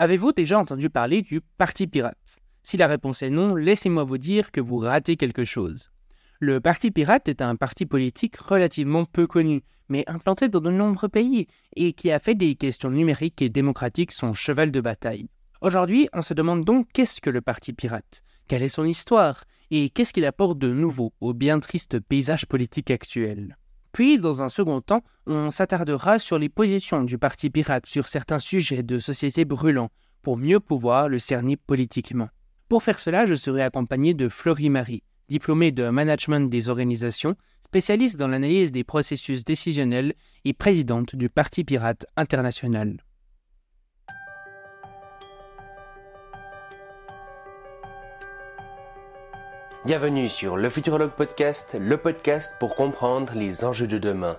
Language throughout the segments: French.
Avez-vous déjà entendu parler du Parti pirate? Si la réponse est non, laissez-moi vous dire que vous ratez quelque chose. Le Parti pirate est un parti politique relativement peu connu, mais implanté dans de nombreux pays, et qui a fait des questions numériques et démocratiques son cheval de bataille. Aujourd'hui, on se demande donc qu'est-ce que le Parti pirate? Quelle est son histoire? Et qu'est-ce qu'il apporte de nouveau au bien triste paysage politique actuel? Puis, dans un second temps, on s'attardera sur les positions du Parti pirate sur certains sujets de société brûlants, pour mieux pouvoir le cerner politiquement. Pour faire cela, je serai accompagné de Florie Marie, diplômée de management des organisations, spécialiste dans l'analyse des processus décisionnels et présidente du Parti pirate international. Bienvenue sur le Futurologue Podcast, le podcast pour comprendre les enjeux de demain.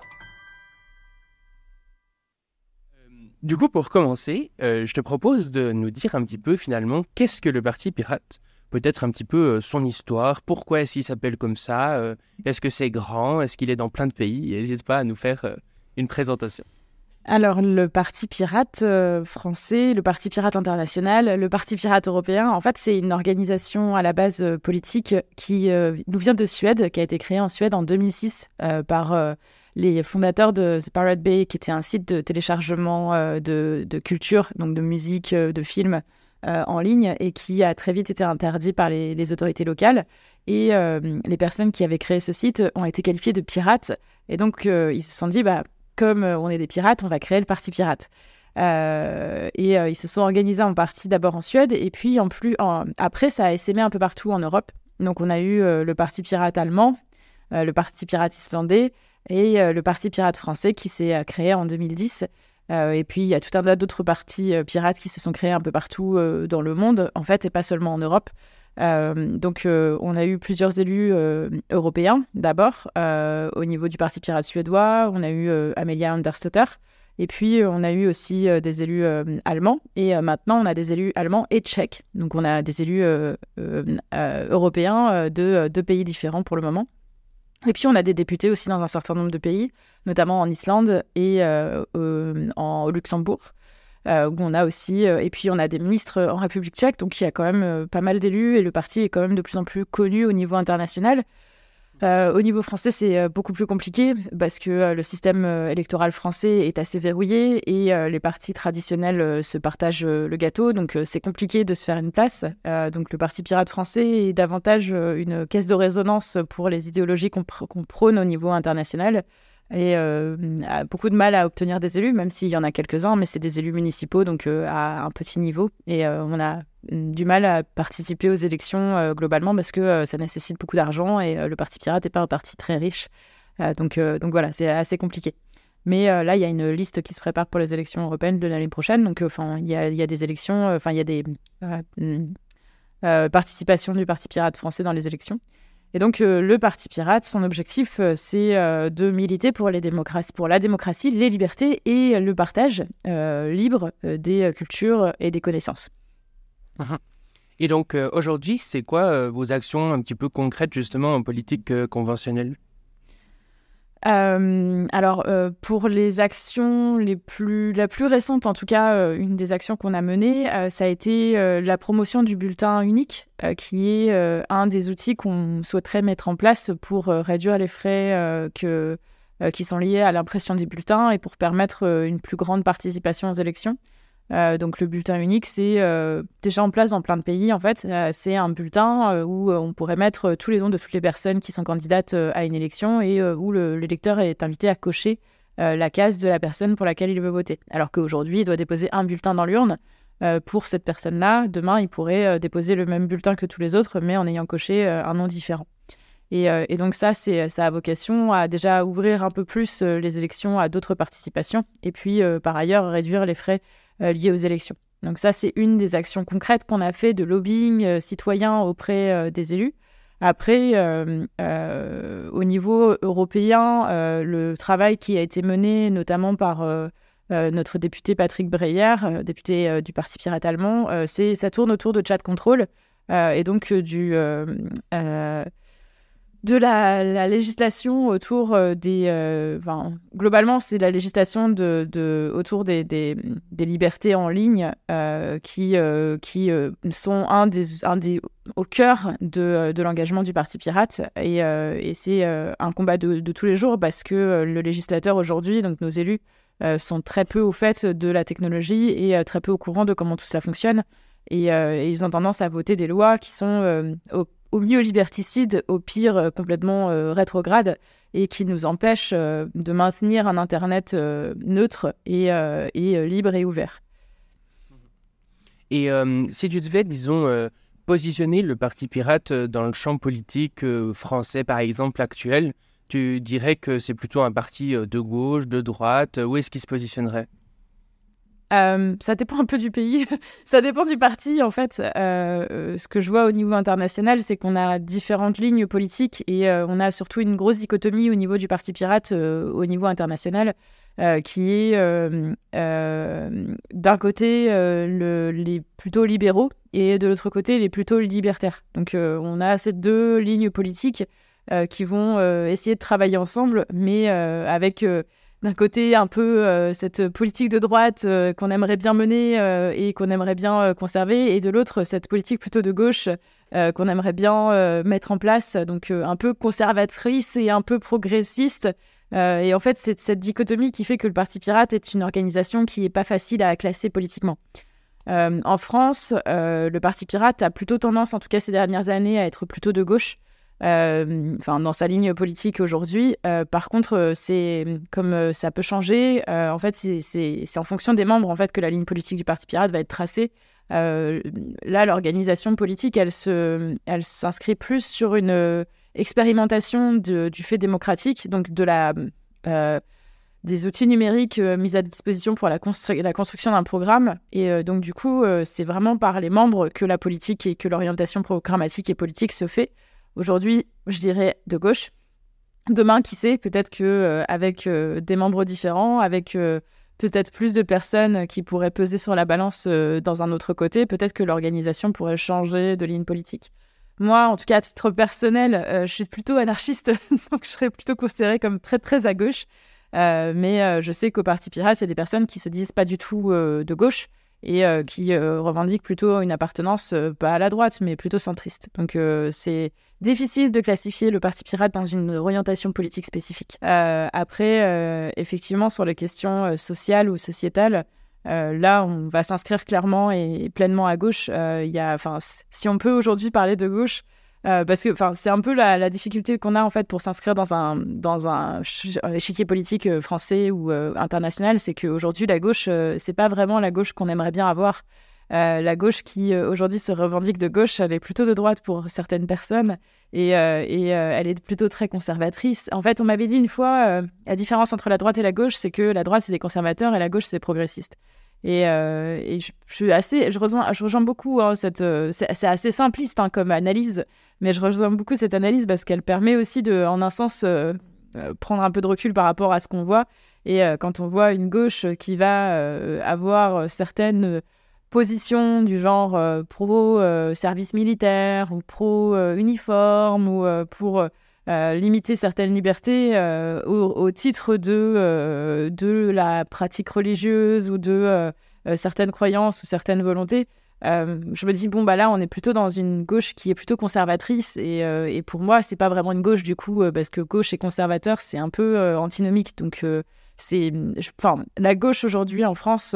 Euh, du coup, pour commencer, euh, je te propose de nous dire un petit peu finalement qu'est-ce que le Parti Pirate? Peut-être un petit peu euh, son histoire, pourquoi est-ce qu'il s'appelle comme ça Est-ce que c'est grand Est-ce qu'il est dans plein de pays? N'hésite pas à nous faire une présentation. Alors, le Parti pirate euh, français, le Parti pirate international, le Parti pirate européen, en fait, c'est une organisation à la base euh, politique qui euh, nous vient de Suède, qui a été créée en Suède en 2006 par les fondateurs de The Pirate Bay, qui était un site de téléchargement de, culture, donc de musique, de films en ligne, et qui a très vite été interdit par les, les autorités locales. Et les personnes qui avaient créé ce site ont été qualifiées de pirates. Et donc, ils se sont dit, bah, comme euh, on est des pirates, on va créer le parti pirate. Euh, et euh, ils se sont organisés en partie d'abord en Suède, et puis en plus, après, ça a essaimé un peu partout en Europe. Donc on a eu le parti pirate allemand, le parti pirate islandais et le parti pirate français qui s'est créé en 2010. et puis il y a tout un tas d'autres partis pirates qui se sont créés un peu partout dans le monde, en fait, et pas seulement en Europe. Euh, donc, euh, on a eu plusieurs élus euh, européens d'abord, au niveau du Parti pirate suédois. On a eu Amelia Andersdotter. Et puis, on a eu aussi des élus allemands. Et maintenant, on a des élus allemands et tchèques. Donc, on a des élus européens de deux pays différents pour le moment. Et puis, on a des députés aussi dans un certain nombre de pays, notamment en Islande et en, au Luxembourg. Euh, où on a aussi, euh, et puis on a des ministres en République tchèque, donc il y a quand même euh, pas mal d'élus et le parti est quand même de plus en plus connu au niveau international. au niveau français, c'est beaucoup plus compliqué parce que le système électoral français est assez verrouillé et les partis traditionnels se partagent le gâteau. Donc c'est compliqué de se faire une place. donc le Parti pirate français est davantage une caisse de résonance pour les idéologies qu'on prône au niveau international et euh, a beaucoup de mal à obtenir des élus, même s'il y en a quelques-uns, mais c'est des élus municipaux, donc euh, à un petit niveau. Et euh, on a du mal à participer aux élections globalement parce que ça nécessite beaucoup d'argent et le Parti Pirate n'est pas un parti très riche. donc, donc voilà, c'est assez compliqué. Mais là, il y a une liste qui se prépare pour les élections européennes de l'année prochaine. Donc, enfin, il y y a, des élections, enfin, il y a des participations du Parti Pirate français dans les élections. Et donc, euh, le Parti pirate, son objectif, euh, c'est euh, de militer pour, les démocraties, pour la démocratie, les libertés et le partage libre des cultures et des connaissances. Et donc, aujourd'hui, c'est quoi vos actions un petit peu concrètes, justement, en politique conventionnelle? Euh, alors, euh, pour les actions les plus, la plus récente, en tout cas, euh, une des actions qu'on a menées, ça a été la promotion du bulletin unique, qui est un des outils qu'on souhaiterait mettre en place pour réduire les frais que, qui sont liés à l'impression des bulletins et pour permettre une plus grande participation aux élections. Euh, donc le bulletin unique, c'est euh, déjà en place dans plein de pays en fait. Euh, c'est un bulletin où on pourrait mettre tous les noms de toutes les personnes qui sont candidates à une élection et où l'électeur est invité à cocher la case de la personne pour laquelle il veut voter. Alors qu'aujourd'hui, il doit déposer un bulletin dans l'urne. pour cette personne-là, demain, il pourrait déposer le même bulletin que tous les autres, mais en ayant coché un nom différent. Et, et, donc ça, c'est ça a vocation à déjà ouvrir un peu plus les élections à d'autres participations, et puis par ailleurs réduire les frais liées aux élections. Donc ça, c'est une des actions concrètes qu'on a fait de lobbying euh, citoyen auprès euh, des élus. Après, au niveau européen, le travail qui a été mené notamment par notre député Patrick Breyer, député du Parti pirate allemand, c'est ça tourne autour de chat control et donc du de la, législation autour euh, des. Euh, globalement, c'est la législation de, autour des, des, libertés en ligne euh, qui, qui sont un des, un des, au cœur de, de l'engagement du Parti Pirate. Et, et c'est un combat de, de, tous les jours parce que le législateur aujourd'hui, donc nos élus, sont très peu au fait de la technologie et très peu au courant de comment tout cela fonctionne. Et, et ils ont tendance à voter des lois qui sont au au mieux liberticide, au pire euh, complètement euh, rétrograde, et qui nous empêche euh, de maintenir un Internet neutre et, libre et ouvert. Et si tu devais, disons, positionner le Parti pirate dans le champ politique français, par exemple, actuel, tu dirais que c'est plutôt un parti de gauche, de droite, où est-ce qu'il se positionnerait? Euh, ça dépend un peu du pays, ça dépend du parti en fait. Euh, euh, ce que je vois au niveau international, c'est qu'on a différentes lignes politiques et on a surtout une grosse dichotomie au niveau du parti pirate au niveau international, qui est d'un côté le, les plutôt libéraux et de l'autre côté les plutôt libertaires. Donc on a ces deux lignes politiques qui vont essayer de travailler ensemble, mais avec d'un côté un peu euh, cette politique de droite euh, qu'on aimerait bien mener euh, et qu'on aimerait bien conserver, et de l'autre cette politique plutôt de gauche qu'on aimerait bien mettre en place, donc un peu conservatrice et un peu progressiste. et en fait, c'est cette dichotomie qui fait que le Parti Pirate est une organisation qui n'est pas facile à classer politiquement. en France, le Parti Pirate a plutôt tendance, en tout cas ces dernières années, à être plutôt de gauche. Euh, enfin dans sa ligne politique aujourd'hui. Euh, par contre, euh, c'est comme ça peut changer. en fait, c'est en fonction des membres en fait que la ligne politique du Parti pirate va être tracée. là, l'organisation politique, elle se, elle s'inscrit plus sur une expérimentation du fait démocratique, donc de la des outils numériques mis à disposition pour la, la construction d'un programme. Et donc, du coup, c'est vraiment par les membres que la politique et que l'orientation programmatique et politique se fait. Aujourd'hui, je dirais de gauche. Demain, qui sait, peut-être que euh, avec euh, des membres différents, avec euh, peut-être plus de personnes qui pourraient peser sur la balance dans un autre côté, peut-être que l'organisation pourrait changer de ligne politique. Moi, en tout cas, à titre personnel, je suis plutôt anarchiste, donc je serais plutôt considérée comme très très à gauche. mais je sais qu'au Parti Pirate, il y a des personnes qui se disent pas du tout de gauche et qui revendiquent plutôt une appartenance pas à la droite, mais plutôt centriste. Donc c'est difficile de classifier le Parti pirate dans une orientation politique spécifique. Euh, après, euh, effectivement, sur les questions euh, sociales ou sociétales, là, on va s'inscrire clairement et, pleinement à gauche. Il y a, si on peut aujourd'hui parler de gauche, parce que c'est un peu la, difficulté qu'on a en fait pour s'inscrire dans un, dans un échiquier politique français ou international, c'est qu'aujourd'hui, la gauche, c'est pas vraiment la gauche qu'on aimerait bien avoir. Euh, la gauche qui euh, aujourd'hui se revendique de gauche, elle est plutôt de droite pour certaines personnes et, euh, elle est plutôt très conservatrice. En fait, on m'avait dit une fois, la différence entre la droite et la gauche, c'est que la droite c'est des conservateurs et la gauche c'est progressiste. Et, je, suis assez, je rejoins, beaucoup hein, cette, c'est assez simpliste hein, comme analyse, mais je rejoins beaucoup cette analyse parce qu'elle permet aussi de, en un sens, prendre un peu de recul par rapport à ce qu'on voit. Et quand on voit une gauche qui va avoir certaines position du genre euh, pro euh, service militaire ou pro euh, uniforme ou pour limiter certaines libertés au, titre de, de la pratique religieuse ou de certaines croyances ou certaines volontés. je me dis bon bah là on est plutôt dans une gauche qui est plutôt conservatrice et, et pour moi c'est pas vraiment une gauche du coup parce que gauche et conservateur c'est un peu antinomique donc c'est enfin la gauche aujourd'hui en France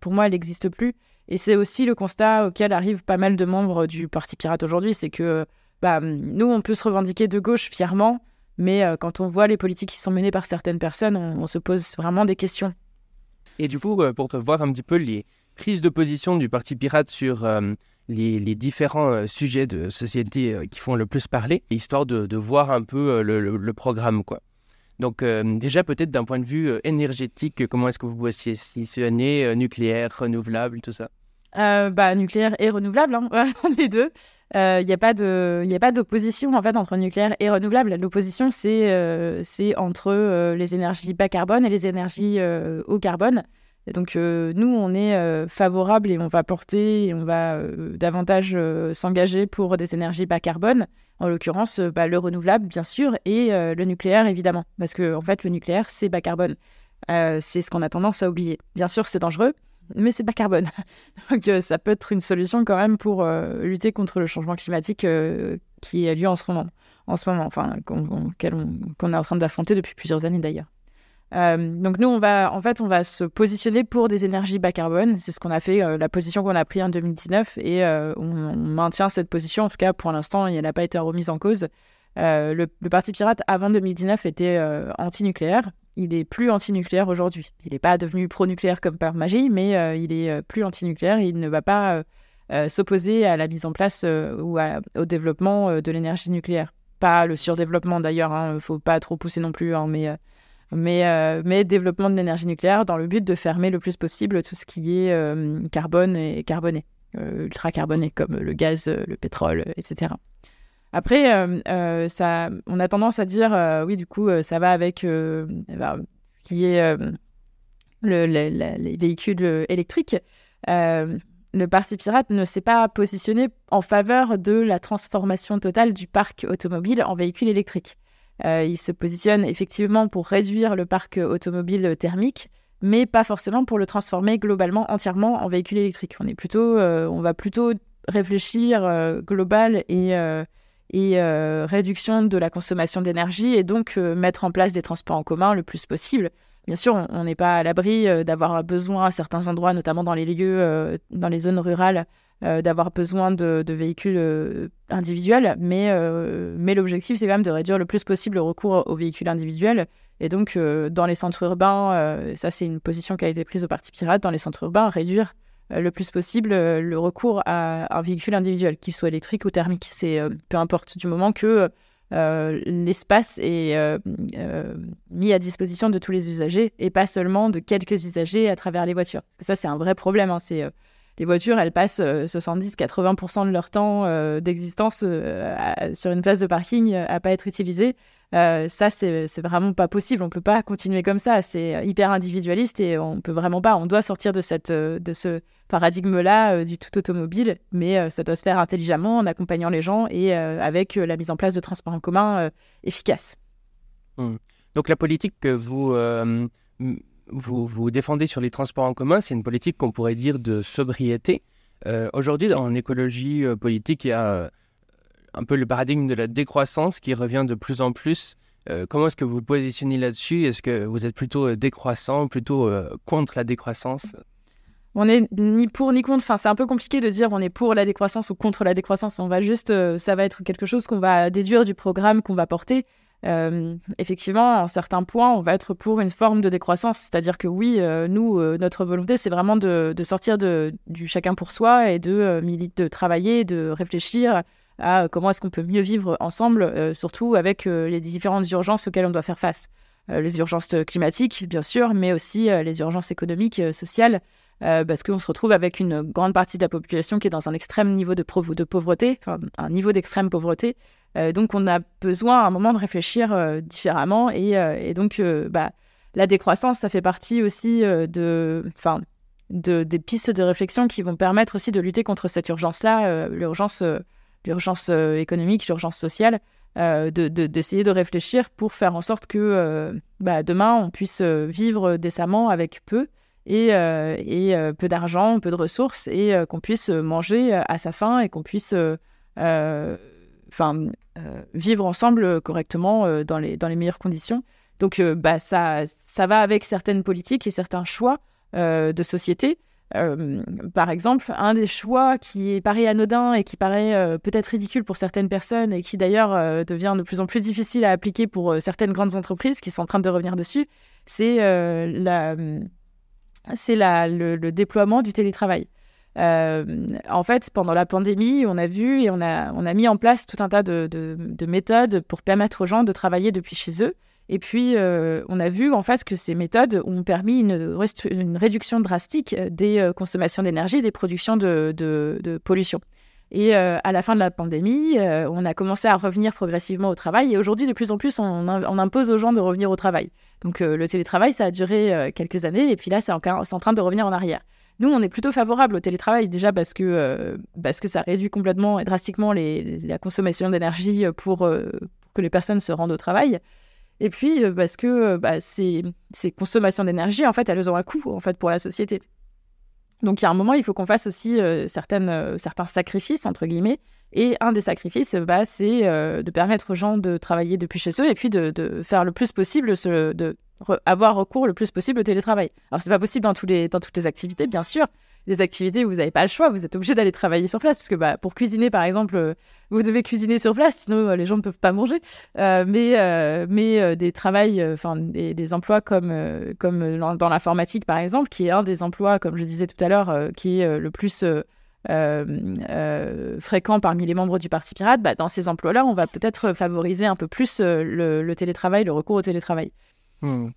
pour moi elle n'existe plus et c'est aussi le constat auquel arrivent pas mal de membres du Parti Pirate aujourd'hui, c'est que bah, nous, on peut se revendiquer de gauche fièrement, mais euh, quand on voit les politiques qui sont menées par certaines personnes, on, se pose vraiment des questions. Et du coup, euh, pour te voir un petit peu les prises de position du Parti Pirate sur euh, les, différents sujets de société qui font le plus parler, histoire de, voir un peu le, programme, quoi. Donc déjà peut-être d'un point de vue énergétique, comment est-ce que vous positionnez nucléaire, renouvelable, tout ça? Euh, bah, nucléaire et renouvelable, hein, les deux. Il euh, n'y a pas d'opposition en fait entre nucléaire et renouvelable. L'opposition c'est euh, c'est entre les énergies bas carbone et les énergies haut carbone. Donc nous, on est favorable et on va porter et on va davantage s'engager pour des énergies bas carbone. En l'occurrence, bah, le renouvelable, bien sûr, et le nucléaire, évidemment. Parce que en fait, le nucléaire, c'est bas carbone. c'est ce qu'on a tendance à oublier. Bien sûr, c'est dangereux, mais c'est bas carbone. Donc ça peut être une solution quand même pour lutter contre le changement climatique qui a lieu en ce moment, en ce moment, enfin qu'on est en train d'affronter depuis plusieurs années d'ailleurs. Euh, donc nous, on va, en fait, on va se positionner pour des énergies bas carbone. C'est ce qu'on a fait, euh, la position qu'on a prise en 2019, et euh, on, maintient cette position. En tout cas, pour l'instant, elle n'a pas été remise en cause. Le, Parti pirate avant 2019 était anti-nucléaire. Il est plus anti-nucléaire aujourd'hui. Il n'est pas devenu pro-nucléaire comme par magie, mais il est plus anti-nucléaire. Il ne va pas s'opposer à la mise en place ou au développement de l'énergie nucléaire. Pas le surdéveloppement d'ailleurs. Il hein, ne faut pas trop pousser non plus, hein, mais mais, euh, mais développement de l'énergie nucléaire dans le but de fermer le plus possible tout ce qui est euh, carbone et carboné, euh, ultra carboné comme le gaz, le pétrole, etc. Après, ça, on a tendance à dire, oui, du coup, ça va avec bah, ce qui est le, les véhicules électriques. le Parti pirate ne s'est pas positionné en faveur de la transformation totale du parc automobile en véhicules électriques. Euh, il se positionne effectivement pour réduire le parc automobile thermique, mais pas forcément pour le transformer globalement, entièrement en véhicule électrique. On est plutôt, euh, on va plutôt réfléchir euh, global et et réduction de la consommation d'énergie et donc mettre en place des transports en commun le plus possible. Bien sûr, on n'est pas à l'abri d'avoir besoin à certains endroits, notamment dans les lieux, dans les zones rurales, euh, d'avoir besoin de, véhicules euh, individuels, mais, euh, mais l'objectif, c'est quand même de réduire le plus possible le recours aux véhicules individuels. Et donc, dans les centres urbains, ça, c'est une position qui a été prise au Parti Pirate, dans les centres urbains, réduire le plus possible le recours à un véhicule individuel, qu'il soit électrique ou thermique. C'est peu importe, du moment que l'espace est mis à disposition de tous les usagers et pas seulement de quelques usagers à travers les voitures. Ça, c'est un vrai problème. Hein. C'est les voitures, elles passent 70-80% euh, de leur temps euh, d'existence euh, sur une place de parking à pas être utilisées. ça, c'est vraiment pas possible. On peut pas continuer comme ça. C'est hyper individualiste et on peut vraiment pas. On doit sortir de, cette, de ce paradigme-là du tout automobile, mais ça doit se faire intelligemment en accompagnant les gens et avec la mise en place de transports en commun efficaces. Mmh. Donc la politique que vous vous, vous défendez sur les transports en commun, c'est une politique qu'on pourrait dire de sobriété. Euh, aujourd'hui, en écologie euh, politique, il y a euh, un peu le paradigme de la décroissance qui revient de plus en plus. comment est-ce que vous vous positionnez là-dessus? Est-ce que vous êtes plutôt décroissant, plutôt contre la décroissance? On n'est ni pour ni contre. Enfin, c'est un peu compliqué de dire on est pour la décroissance ou contre la décroissance. On va juste, ça va être quelque chose qu'on va déduire du programme qu'on va porter. Euh, effectivement, en certains points, on va être pour une forme de décroissance. C'est-à-dire que oui, euh, nous, euh, notre volonté, c'est vraiment de, sortir de, du chacun pour soi et de, de travailler, de réfléchir à comment est-ce qu'on peut mieux vivre ensemble, surtout avec les différentes urgences auxquelles on doit faire face. les urgences climatiques, bien sûr, mais aussi les urgences économiques, sociales, parce qu'on se retrouve avec une grande partie de la population qui est dans un extrême niveau de, pauvreté, un niveau d'extrême pauvreté, euh, donc on a besoin à un moment de réfléchir euh, différemment et, euh, donc bah, la décroissance, ça fait partie aussi de, de, des pistes de réflexion qui vont permettre aussi de lutter contre cette urgence-là, l'urgence, l'urgence économique, l'urgence sociale, d'essayer de, réfléchir pour faire en sorte que bah, demain on puisse vivre décemment avec peu et, et peu d'argent, peu de ressources et qu'on puisse manger à sa faim et qu'on puisse enfin, euh, vivre ensemble euh, correctement euh, dans, les, dans les meilleures conditions. Donc, bah, ça, ça va avec certaines politiques et certains choix de société. par exemple, un des choix qui paraît anodin et qui paraît peut-être ridicule pour certaines personnes et qui d'ailleurs devient de plus en plus difficile à appliquer pour certaines grandes entreprises qui sont en train de revenir dessus, c'est la, c'est le, le, déploiement du télétravail. Euh, en fait, pendant la pandémie, on a vu et on a, mis en place tout un tas de, de, méthodes pour permettre aux gens de travailler depuis chez eux. Et puis, euh, on a vu en fait que ces méthodes ont permis une, une réduction drastique des euh, consommations d'énergie, des productions de, de, pollution. Et à la fin de la pandémie, on a commencé à revenir progressivement au travail. Et aujourd'hui, de plus en plus, on, impose aux gens de revenir au travail. Donc le télétravail, ça a duré quelques années. Et puis là, c'est en, train de revenir en arrière. Nous, on est plutôt favorable au télétravail déjà parce que, parce que ça réduit complètement et drastiquement la consommation d'énergie pour, pour, que les personnes se rendent au travail. Et puis parce que bah, ces, ces consommations d'énergie, en fait, elles ont un coût en fait, pour la société. Donc il y a un moment, il faut qu'on fasse aussi euh, euh, certains sacrifices, entre guillemets. Et un des sacrifices, bah, c'est euh, de permettre aux gens de travailler depuis chez eux et puis de, faire le plus possible, de avoir recours le plus possible au télétravail. Alors c'est pas possible dans toutes les activités, bien sûr, des activités où vous n'avez pas le choix, vous êtes obligé d'aller travailler sur place, parce que bah, pour cuisiner, par exemple, euh, vous devez cuisiner sur place, sinon euh, les gens ne peuvent pas manger. Euh, mais des enfin des, emplois comme, comme dans, l'informatique, par exemple, qui est un des emplois, comme je disais tout à l'heure, qui est le plus... fréquent parmi les membres du Parti Pirate, bah, dans ces emplois-là, on va peut-être favoriser un peu plus le, télétravail, le recours au télétravail. Hmm.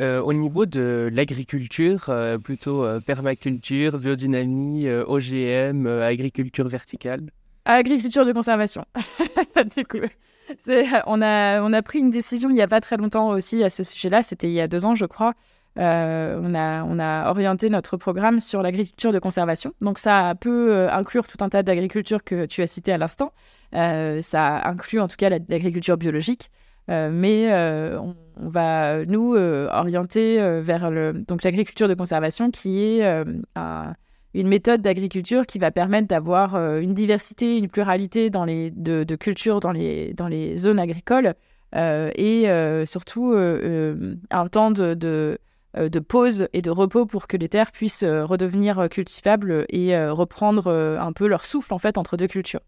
Euh, au niveau de l'agriculture, euh, plutôt euh, permaculture, biodynamie, OGM, agriculture verticale Agriculture de conservation. du coup, on a, on a pris une décision il n'y a pas très longtemps aussi à ce sujet-là, c'était il y a deux ans je crois. on, a, on a orienté notre programme sur l'agriculture de conservation. Donc ça peut inclure tout un tas d'agriculture que tu as cité à l'instant. ça inclut en tout cas l'agriculture biologique. Euh, mais euh, on, va nous euh, orienter vers le, donc l'agriculture de conservation qui est une méthode d'agriculture qui va permettre d'avoir une diversité, une pluralité dans les, de, de cultures dans les, dans les zones agricoles et surtout un temps de, de, de, pause et de repos pour que les terres puissent redevenir cultivables et reprendre un peu leur souffle en fait entre deux cultures.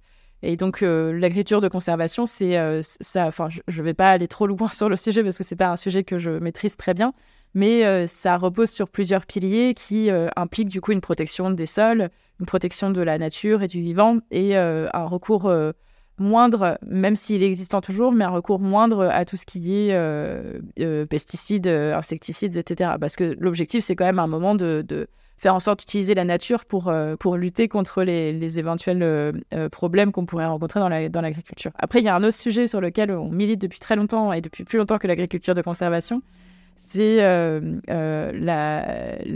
Et donc, euh, l'agriculture de conservation, c'est euh, ça. Enfin, je ne vais pas aller trop loin sur le sujet parce que c'est pas un sujet que je maîtrise très bien, mais euh, ça repose sur plusieurs piliers qui impliquent du coup une protection des sols, une protection de la nature et du vivant, et un recours moindre, même s'il existant toujours, mais un recours moindre à tout ce qui est pesticides, insecticides, etc. Parce que l'objectif, c'est quand même un moment de faire en sorte d'utiliser la nature pour, euh, pour lutter contre les, les éventuels euh, euh, problèmes qu'on pourrait rencontrer dans, la, dans l'agriculture. Après, il y a un autre sujet sur lequel on milite depuis très longtemps et depuis plus longtemps que l'agriculture de conservation, c'est le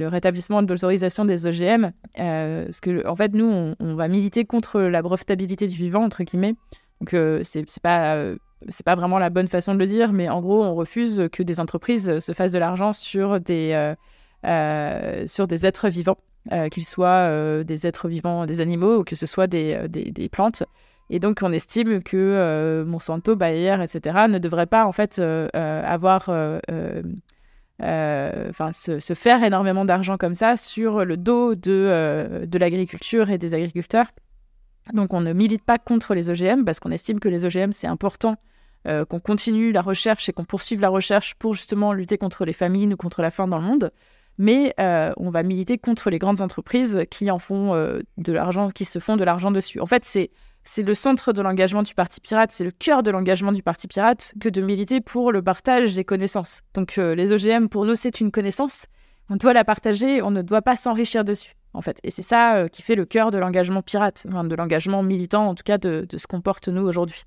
rétablissement de l'autorisation des OGM. parce que, en fait, nous, on, on, va militer contre la brevetabilité du vivant, entre guillemets. Donc, c'est, c'est pas c'est pas vraiment la bonne façon de le dire, mais en gros, on refuse que des entreprises se fassent de l'argent sur des, euh, sur des êtres vivants, euh, qu'ils soient euh, des êtres vivants, des animaux ou que ce soit des, des, plantes. Et donc, on estime que Monsanto, Bayer, etc., ne devraient pas en fait avoir, se, se, faire énormément d'argent comme ça sur le dos de, de l'agriculture et des agriculteurs. Donc, on ne milite pas contre les OGM parce qu'on estime que les OGM c'est important qu'on continue la recherche et qu'on poursuive la recherche pour justement lutter contre les famines ou contre la faim dans le monde mais euh, on va militer contre les grandes entreprises qui en font euh, de l'argent, qui se font de l'argent dessus. En fait, c'est c'est le centre de l'engagement du Parti Pirate, c'est le cœur de l'engagement du Parti Pirate que de militer pour le partage des connaissances. Donc euh, les OGM, pour nous, c'est une connaissance. On doit la partager, on ne doit pas s'enrichir dessus, en fait. Et c'est ça qui fait le cœur de l'engagement pirate, de l'engagement militant, en tout cas, de, de ce qu'on porte nous aujourd'hui.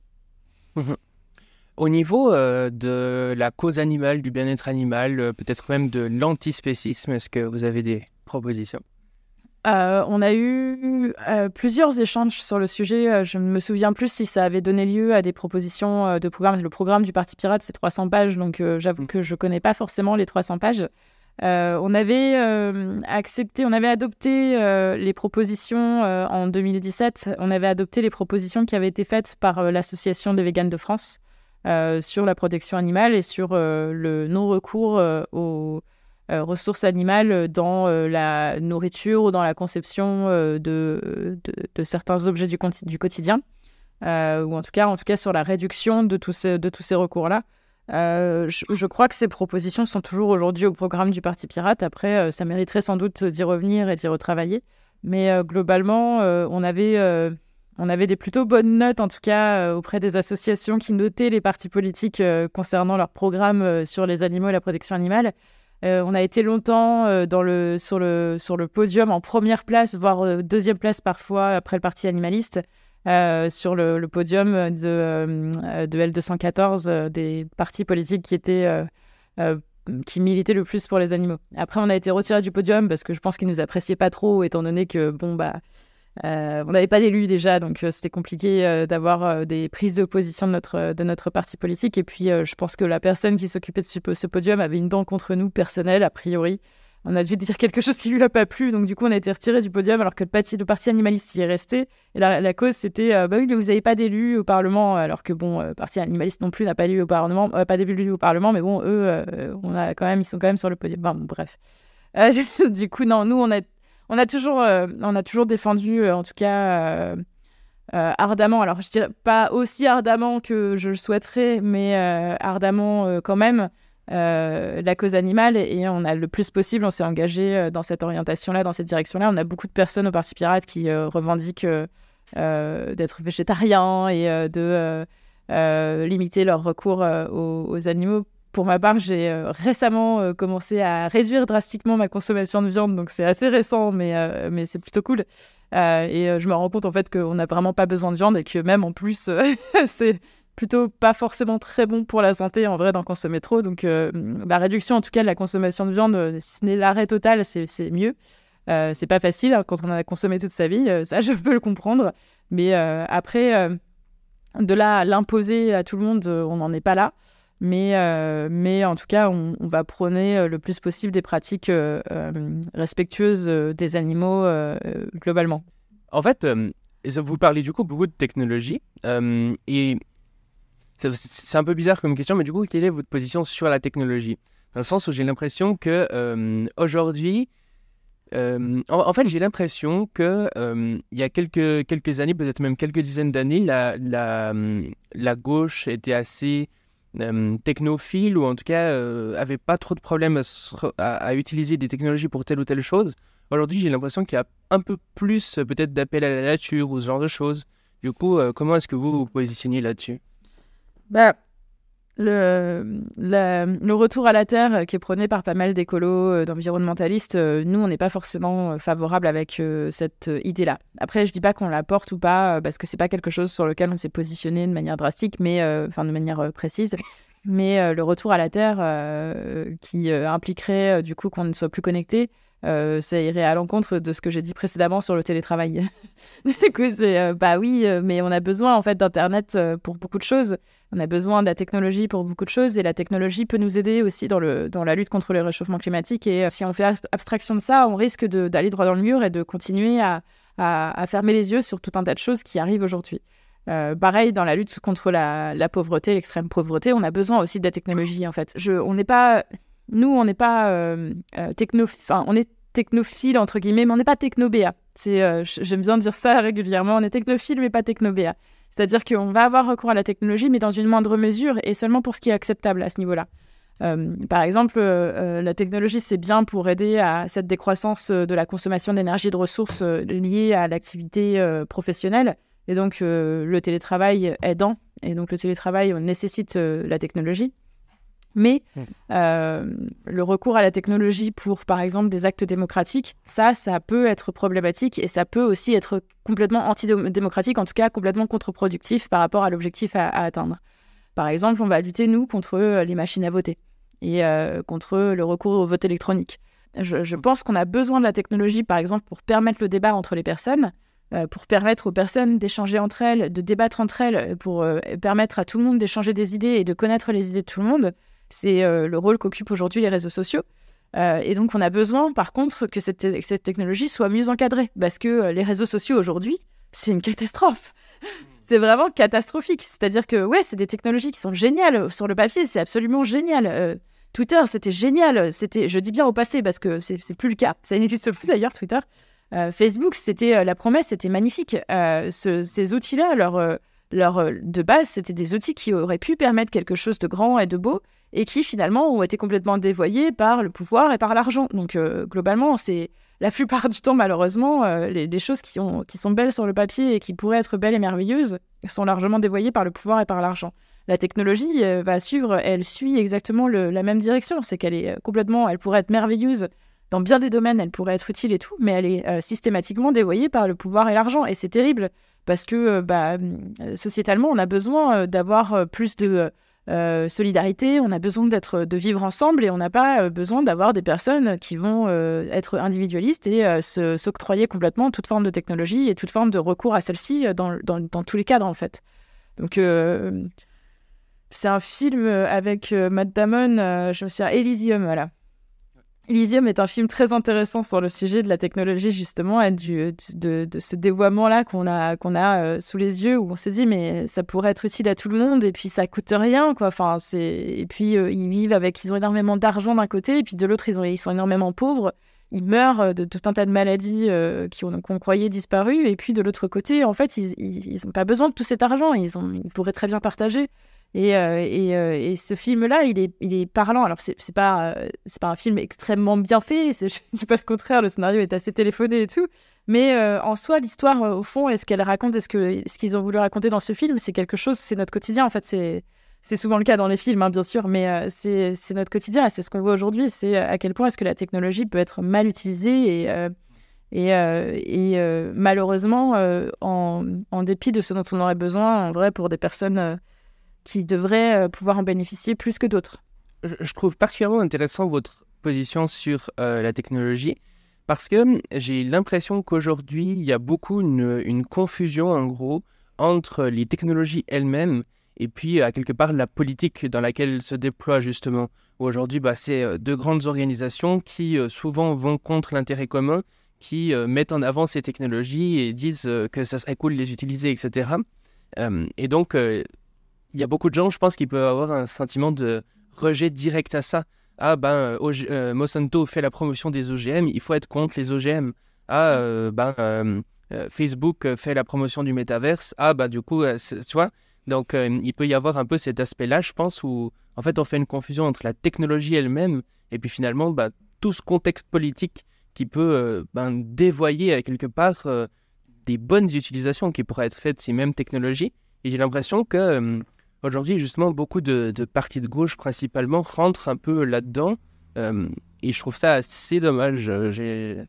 Au niveau euh, de la cause animale, du bien-être animal, euh, peut-être même de l'antispécisme, est-ce que vous avez des propositions? Euh, on a eu plusieurs échanges sur le sujet. Je ne me souviens plus si ça avait donné lieu à des propositions de programme. Le programme du Parti Pirate, c'est 300 pages, donc j'avoue mm. que je ne connais pas forcément les 300 pages. on avait accepté, on avait adopté les propositions en 2017. On avait adopté les propositions qui avaient été faites par l'Association des véganes de France. Euh, sur la protection animale et sur euh, le non-recours euh, aux ressources animales dans la nourriture ou dans la conception de, certains objets du, quotidien, ou en tout, cas, en tout cas sur la réduction de ces, de tous ces recours-là. Je, crois que ces propositions sont toujours aujourd'hui au programme du Parti Pirate. Après, ça mériterait sans doute d'y revenir et d'y retravailler. Mais globalement, on avait on avait des plutôt bonnes notes, en tout cas, euh, auprès des associations qui notaient les partis politiques euh, concernant leur programme euh, sur les animaux et la protection animale. on a été longtemps sur, le, podium en première place, voire deuxième place parfois après le parti animaliste. sur le, podium de, de L214 des partis politiques qui étaient le plus pour les animaux. Après, on a été retiré du podium parce que je pense qu'ils nous appréciaient pas trop, étant donné que bon bah euh, on n'avait pas d'élus déjà, donc euh, c'était compliqué euh, d'avoir des prises de position de notre, de notre parti politique. Et puis, je pense que la personne qui s'occupait de ce, podium avait une dent contre nous, personnelle, a priori on a dû dire quelque chose qui lui a pas plu, donc du coup on a été retiré du podium alors que le parti, le parti animaliste y est resté. Et la, cause c'était bah oui mais vous n'avez pas d'élus au Parlement, alors que bon le parti animaliste non plus n'a pas d'élu au Parlement, pas d'élus au Parlement, mais bon eux on a quand même ils sont quand même sur le podium. Bref. du coup non nous on a on a toujours on a toujours défendu en tout cas. ardemment, alors je dirais pas aussi ardemment que je le souhaiterais, mais ardemment quand même, euh, la cause animale et on a le plus possible, on s'est engagé euh, dans cette orientation-là, dans cette direction-là. On a beaucoup de personnes au Parti Pirate qui euh, revendiquent d'être végétariens et de limiter leur recours aux, animaux. Pour ma part, j'ai récemment commencé à réduire drastiquement ma consommation de viande, donc c'est assez récent, mais, mais c'est plutôt cool. et je me rends compte en fait qu'on n'a vraiment pas besoin de viande et que même en plus, c'est plutôt pas forcément très bon pour la santé en vrai d'en consommer trop. Donc euh, la réduction en tout cas de la consommation de viande, euh, si ce n'est l'arrêt total, c'est mieux. Euh, c'est pas facile hein, quand on a consommé toute sa vie, ça je peux le comprendre. Mais après, de là à l'imposer à tout le monde, on n'en est pas là. Mais, mais en tout cas, on, va prôner le plus possible des pratiques respectueuses des animaux globalement. En fait, vous parlez du coup beaucoup de technologie. et c'est un peu bizarre comme question, mais du coup, quelle est votre position sur la technologie? Dans le sens où j'ai l'impression que euh, aujourd'hui, euh, en, fait, j'ai l'impression que euh, il y a quelques, quelques années, peut-être même quelques dizaines d'années, la, la, la, gauche était assez technophile ou en tout cas avait pas trop de problèmes à, utiliser des technologies pour telle ou telle chose. Aujourd'hui, j'ai l'impression qu'il y a un peu plus peut-être d'appel à la nature ou ce genre de choses. Du coup, comment est-ce que vous vous positionnez là-dessus? Bah, le, retour à la Terre euh, qui est prôné par pas mal d'écolos, euh, d'environnementalistes, euh, nous, on n'est pas forcément favorable avec cette idée-là. Après, je dis pas qu'on la porte ou pas, parce que c'est pas quelque chose sur lequel on s'est positionné de manière drastique, mais enfin de manière précise. Mais le retour à la Terre, qui impliquerait du coup qu'on ne soit plus connecté, ça irait à l'encontre de ce que j'ai dit précédemment sur le télétravail. du coup, c'est bah oui, mais on a besoin en fait d'internet pour beaucoup de choses. On a besoin de la technologie pour beaucoup de choses et la technologie peut nous aider aussi dans, le, dans la lutte contre le réchauffement climatique. Et euh, si on fait abstraction de ça, on risque d'aller droit dans le mur et de continuer à, à, fermer les yeux sur tout un tas de choses qui arrivent aujourd'hui. Euh, pareil, dans la lutte contre la, la pauvreté, l'extrême pauvreté, on a besoin aussi de la technologie en fait. Je, on n'est pas, nous, on n'est pas euh, euh techno, on est technophile entre guillemets, mais on n'est pas technobéa. C'est, j'aime bien dire ça régulièrement. On est technophile, mais pas technobéa. C'est-à-dire qu'on va avoir recours à la technologie, mais dans une moindre mesure et seulement pour ce qui est acceptable à ce niveau-là. Euh, par exemple, euh, euh, la technologie, c'est bien pour aider à cette décroissance de la consommation d'énergie et de ressources liées à l'activité professionnelle. Et donc, le télétravail aidant. Et donc, le télétravail nécessite la technologie. Mais mm. euh, le recours à la technologie pour, par exemple, des actes démocratiques, ça, ça peut être problématique et ça peut aussi être complètement antidémocratique, en tout cas complètement contre-productif par rapport à l'objectif à, atteindre. Par exemple, on va lutter, nous, contre euh, les machines à voter et euh, contre le recours au vote électronique. Je, pense qu'on a besoin de la technologie, par exemple, pour permettre le débat entre les personnes, pour permettre aux personnes d'échanger entre elles, de débattre entre elles, pour permettre à tout le monde d'échanger des idées et de connaître les idées de tout le monde. C'est euh, le rôle qu'occupent aujourd'hui les réseaux sociaux. Euh, et donc, on a besoin, par contre, que cette, cette technologie soit mieux encadrée, parce que euh, les réseaux sociaux aujourd'hui, c'est une catastrophe. c'est vraiment catastrophique. C'est-à-dire que, ouais, c'est des technologies qui sont géniales. Sur le papier, c'est absolument génial. Twitter, c'était génial. C'était, je dis bien au passé, parce que c'est, c'est plus le cas. Ça n'existe plus d'ailleurs, Twitter. Facebook, c'était la promesse, c'était magnifique. ces outils-là, leur, leur, de base, c'était des outils qui auraient pu permettre quelque chose de grand et de beau et qui finalement ont été complètement dévoyés par le pouvoir et par l'argent. Donc euh, globalement, c'est la plupart du temps, malheureusement, euh, les, choses qui, ont, qui sont belles sur le papier et qui pourraient être belles et merveilleuses sont largement dévoyées par le pouvoir et par l'argent. la technologie va suivre, elle suit exactement la même direction. C'est qu'elle est complètement, elle pourrait être merveilleuse dans bien des domaines, elle pourrait être utile et tout, mais elle est systématiquement dévoyée par le pouvoir et l'argent. Et c'est terrible parce que bah, sociétalement, on a besoin d'avoir plus de euh, solidarité, on a besoin d'être, de vivre ensemble et on n'a pas euh, besoin d'avoir des personnes qui vont euh, être individualistes et s'octroyer complètement toute forme de technologie et toute forme de recours à celle-ci dans, tous les cadres en fait. Donc c'est un film avec Matt Damon, je me souviens, Elysium, voilà. Elysium est un film très intéressant sur le sujet de la technologie, justement, et du, de, ce dévoiement-là qu'on a, a euh, sous les yeux, où on se dit, mais ça pourrait être utile à tout le monde, et puis ça coûte rien, quoi. Enfin. Et puis, euh, ils vivent avec, ils ont énormément d'argent d'un côté, et puis de l'autre, ils, ils sont énormément pauvres. Ils meurent euh, de tout un tas de maladies qu'on croyait disparues, et puis de l'autre côté, en fait, ils n'ont pas besoin de tout cet argent, ils, ont, ils pourraient très bien partager. Et, euh, euh, et, ce film-là, il est, parlant. Alors, c'est pas, euh, pas un film extrêmement bien fait, je dis pas le contraire, le scénario est assez téléphoné et tout. Mais en soi, l'histoire, au fond, est-ce qu'elle raconte, est-ce qu'ils ont voulu raconter dans ce film, c'est quelque chose, c'est notre quotidien. En fait, c'est souvent le cas dans les films, hein, bien sûr, mais c'est notre quotidien et c'est ce qu'on voit aujourd'hui. C'est à quel point est-ce que la technologie peut être mal utilisée et, malheureusement, en, en, dépit de ce dont on aurait besoin, en vrai, pour des personnes qui devraient euh, pouvoir en bénéficier plus que d'autres. Je trouve particulièrement intéressant votre position sur euh, la technologie parce que hum, j'ai l'impression qu'aujourd'hui, il y a beaucoup une, confusion, en gros, entre les technologies elles-mêmes et puis, à quelque part, la politique dans laquelle elles se déploient, justement. Aujourd'hui, bah, c'est euh, deux grandes organisations qui souvent vont contre l'intérêt commun, qui mettent en avant ces technologies et disent que ça serait cool de les utiliser, etc. Hum, et donc, il y a beaucoup de gens, je pense, qui peuvent avoir un sentiment de rejet direct à ça. Ah ben, euh, euh, Monsanto fait la promotion des OGM, il faut être contre les OGM. Ah euh, ben, Facebook fait la promotion du métaverse. Ah ben, du coup, tu vois. Donc, il peut y avoir un peu cet aspect-là, je pense, où en fait, on fait une confusion entre la technologie elle-même et puis finalement, bah, tout ce contexte politique qui peut ben, dévoyer à quelque part des bonnes utilisations qui pourraient être faites de ces mêmes technologies. Et j'ai l'impression que Aujourd'hui, justement, beaucoup de, partis de gauche, principalement, rentrent un peu là-dedans. Euh, et je trouve ça assez dommage. Euh.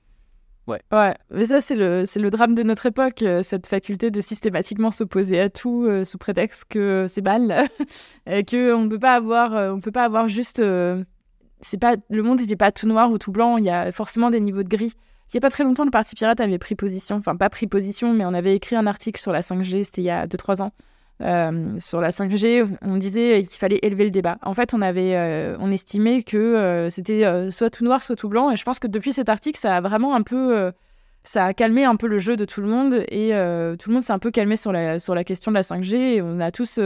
Ouais. ouais, mais ça, c'est le, c'est le drame de notre époque, euh, cette faculté de systématiquement s'opposer à tout sous prétexte que c'est mal et qu'on ne peut pas avoir, on peut pas avoir juste. c'est pas, le monde n'est pas tout noir ou tout blanc, il y a forcément des niveaux de gris. Il n'y a pas très longtemps, le Parti Pirate avait pris position, enfin pas pris position, mais on avait écrit un article sur la 5G, c'était il y a 2-3 ans, euh, sur la 5G, on disait qu'il fallait élever le débat. En fait, on avait, euh, on estimait que euh, c'était soit tout noir, soit tout blanc. Et je pense que depuis cet article, ça a vraiment un peu, ça a calmé un peu le jeu de tout le monde. Et tout le monde s'est un peu calmé sur la, sur la question de la 5G. Et on a tous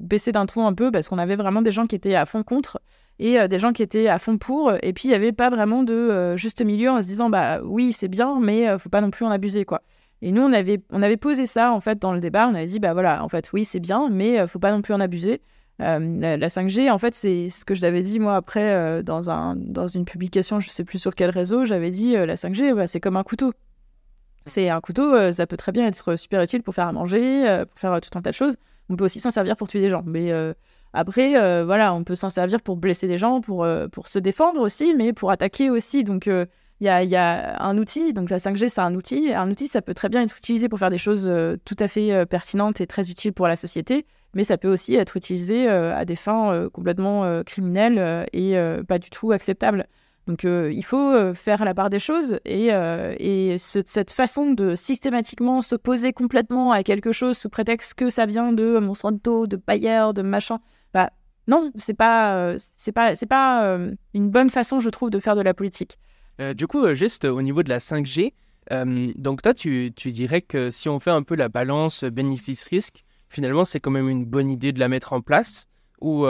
baissé d'un ton un peu parce qu'on avait vraiment des gens qui étaient à fond contre et des gens qui étaient à fond pour. Et puis, il n'y avait pas vraiment de juste milieu en se disant, bah oui, c'est bien, mais faut pas non plus en abuser, quoi. Et nous, on avait, on avait posé ça en fait dans le débat. On avait dit, bah voilà, en fait, oui, c'est bien, mais ne euh, faut pas non plus en abuser. Euh, la 5G, en fait, c'est ce que je t'avais dit moi après euh, dans, un, dans une publication, je sais plus sur quel réseau, j'avais dit la 5G, bah, c'est comme un couteau. C'est un couteau, ça peut très bien être super utile pour faire à manger, pour faire tout un tas de choses. On peut aussi s'en servir pour tuer des gens. Mais après, voilà, on peut s'en servir pour blesser des gens, pour, pour se défendre aussi, mais pour attaquer aussi. Donc, il y a, un outil, donc la 5G, c'est un outil. Un outil, ça peut très bien être utilisé pour faire des choses euh, tout à fait euh, pertinentes et très utiles pour la société, mais ça peut aussi être utilisé euh, à des fins complètement criminelles et pas du tout acceptables. Donc il faut faire la part des choses et, et cette façon de systématiquement s'opposer complètement à quelque chose sous prétexte que ça vient de Monsanto, de Bayer, de machin, bah non, c'est pas c'est pas c'est pas une bonne façon, je trouve, de faire de la politique. Euh, du coup, euh, juste au niveau de la 5G, euh, donc toi, tu, dirais que si on fait un peu la balance bénéfice-risque, finalement, c'est quand même une bonne idée de la mettre en place Ou,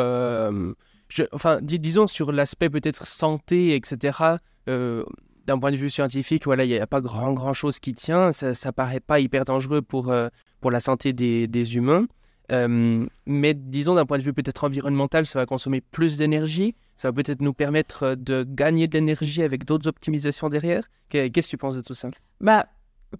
enfin, disons sur l'aspect peut-être santé, etc., d'un point de vue scientifique, voilà, il n'y a, pas grand, grand chose qui tient, ça, ça paraît pas hyper dangereux pour, pour la santé des, des humains. Euh, mais disons d'un point de vue peut-être environnemental, ça va consommer plus d'énergie. Ça va peut-être nous permettre de gagner de l'énergie avec d'autres optimisations derrière. Qu'est-ce que tu penses de tout ça? Bah,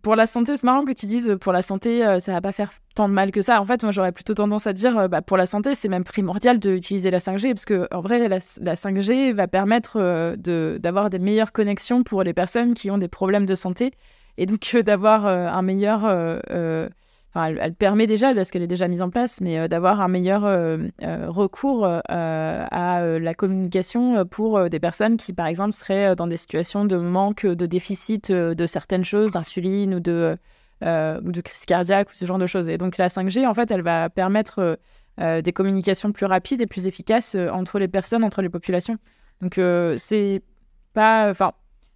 pour la santé, c'est marrant que tu dises pour la santé, euh, ça va pas faire tant de mal que ça. En fait, moi, j'aurais plutôt tendance à dire, euh, bah, pour la santé, c'est même primordial d'utiliser la 5G parce que, en vrai, la, 5G va permettre euh, d'avoir des meilleures connexions pour les personnes qui ont des problèmes de santé et donc d'avoir un meilleur Elle, permet déjà, parce qu'elle est déjà mise en place, mais d'avoir un meilleur recours à la communication pour des personnes qui, par exemple, seraient dans des situations de manque, de déficit de certaines choses, d'insuline ou de, crise cardiaque ou ce genre de choses. Et donc la 5G, en fait, elle va permettre des communications plus rapides et plus efficaces entre les personnes, entre les populations. Donc c'est pas,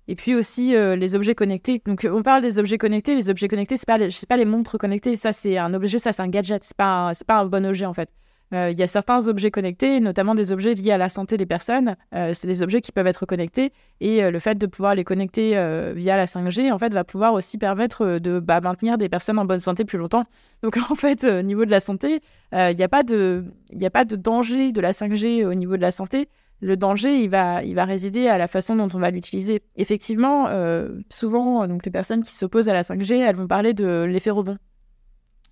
et puis aussi euh, les objets connectés. Donc on parle des objets connectés. Les objets connectés, c'est pas, pas les montres connectées. Ça c'est un objet, ça c'est un gadget. C'est pas, pas un bon objet en fait. Euh, il y a certains objets connectés, notamment des objets liés à la santé des personnes. Euh, c'est des objets qui peuvent être connectés et le fait de pouvoir les connecter via la 5G, en fait, va pouvoir aussi permettre de bah, maintenir des personnes en bonne santé plus longtemps. Donc en fait, au niveau de la santé, il n'y a a pas de danger de la 5G au niveau de la santé le danger, il va, il va résider à la façon dont on va l'utiliser. Effectivement, euh, souvent, donc les personnes qui s'opposent à la 5G, elles vont parler de l'effet rebond.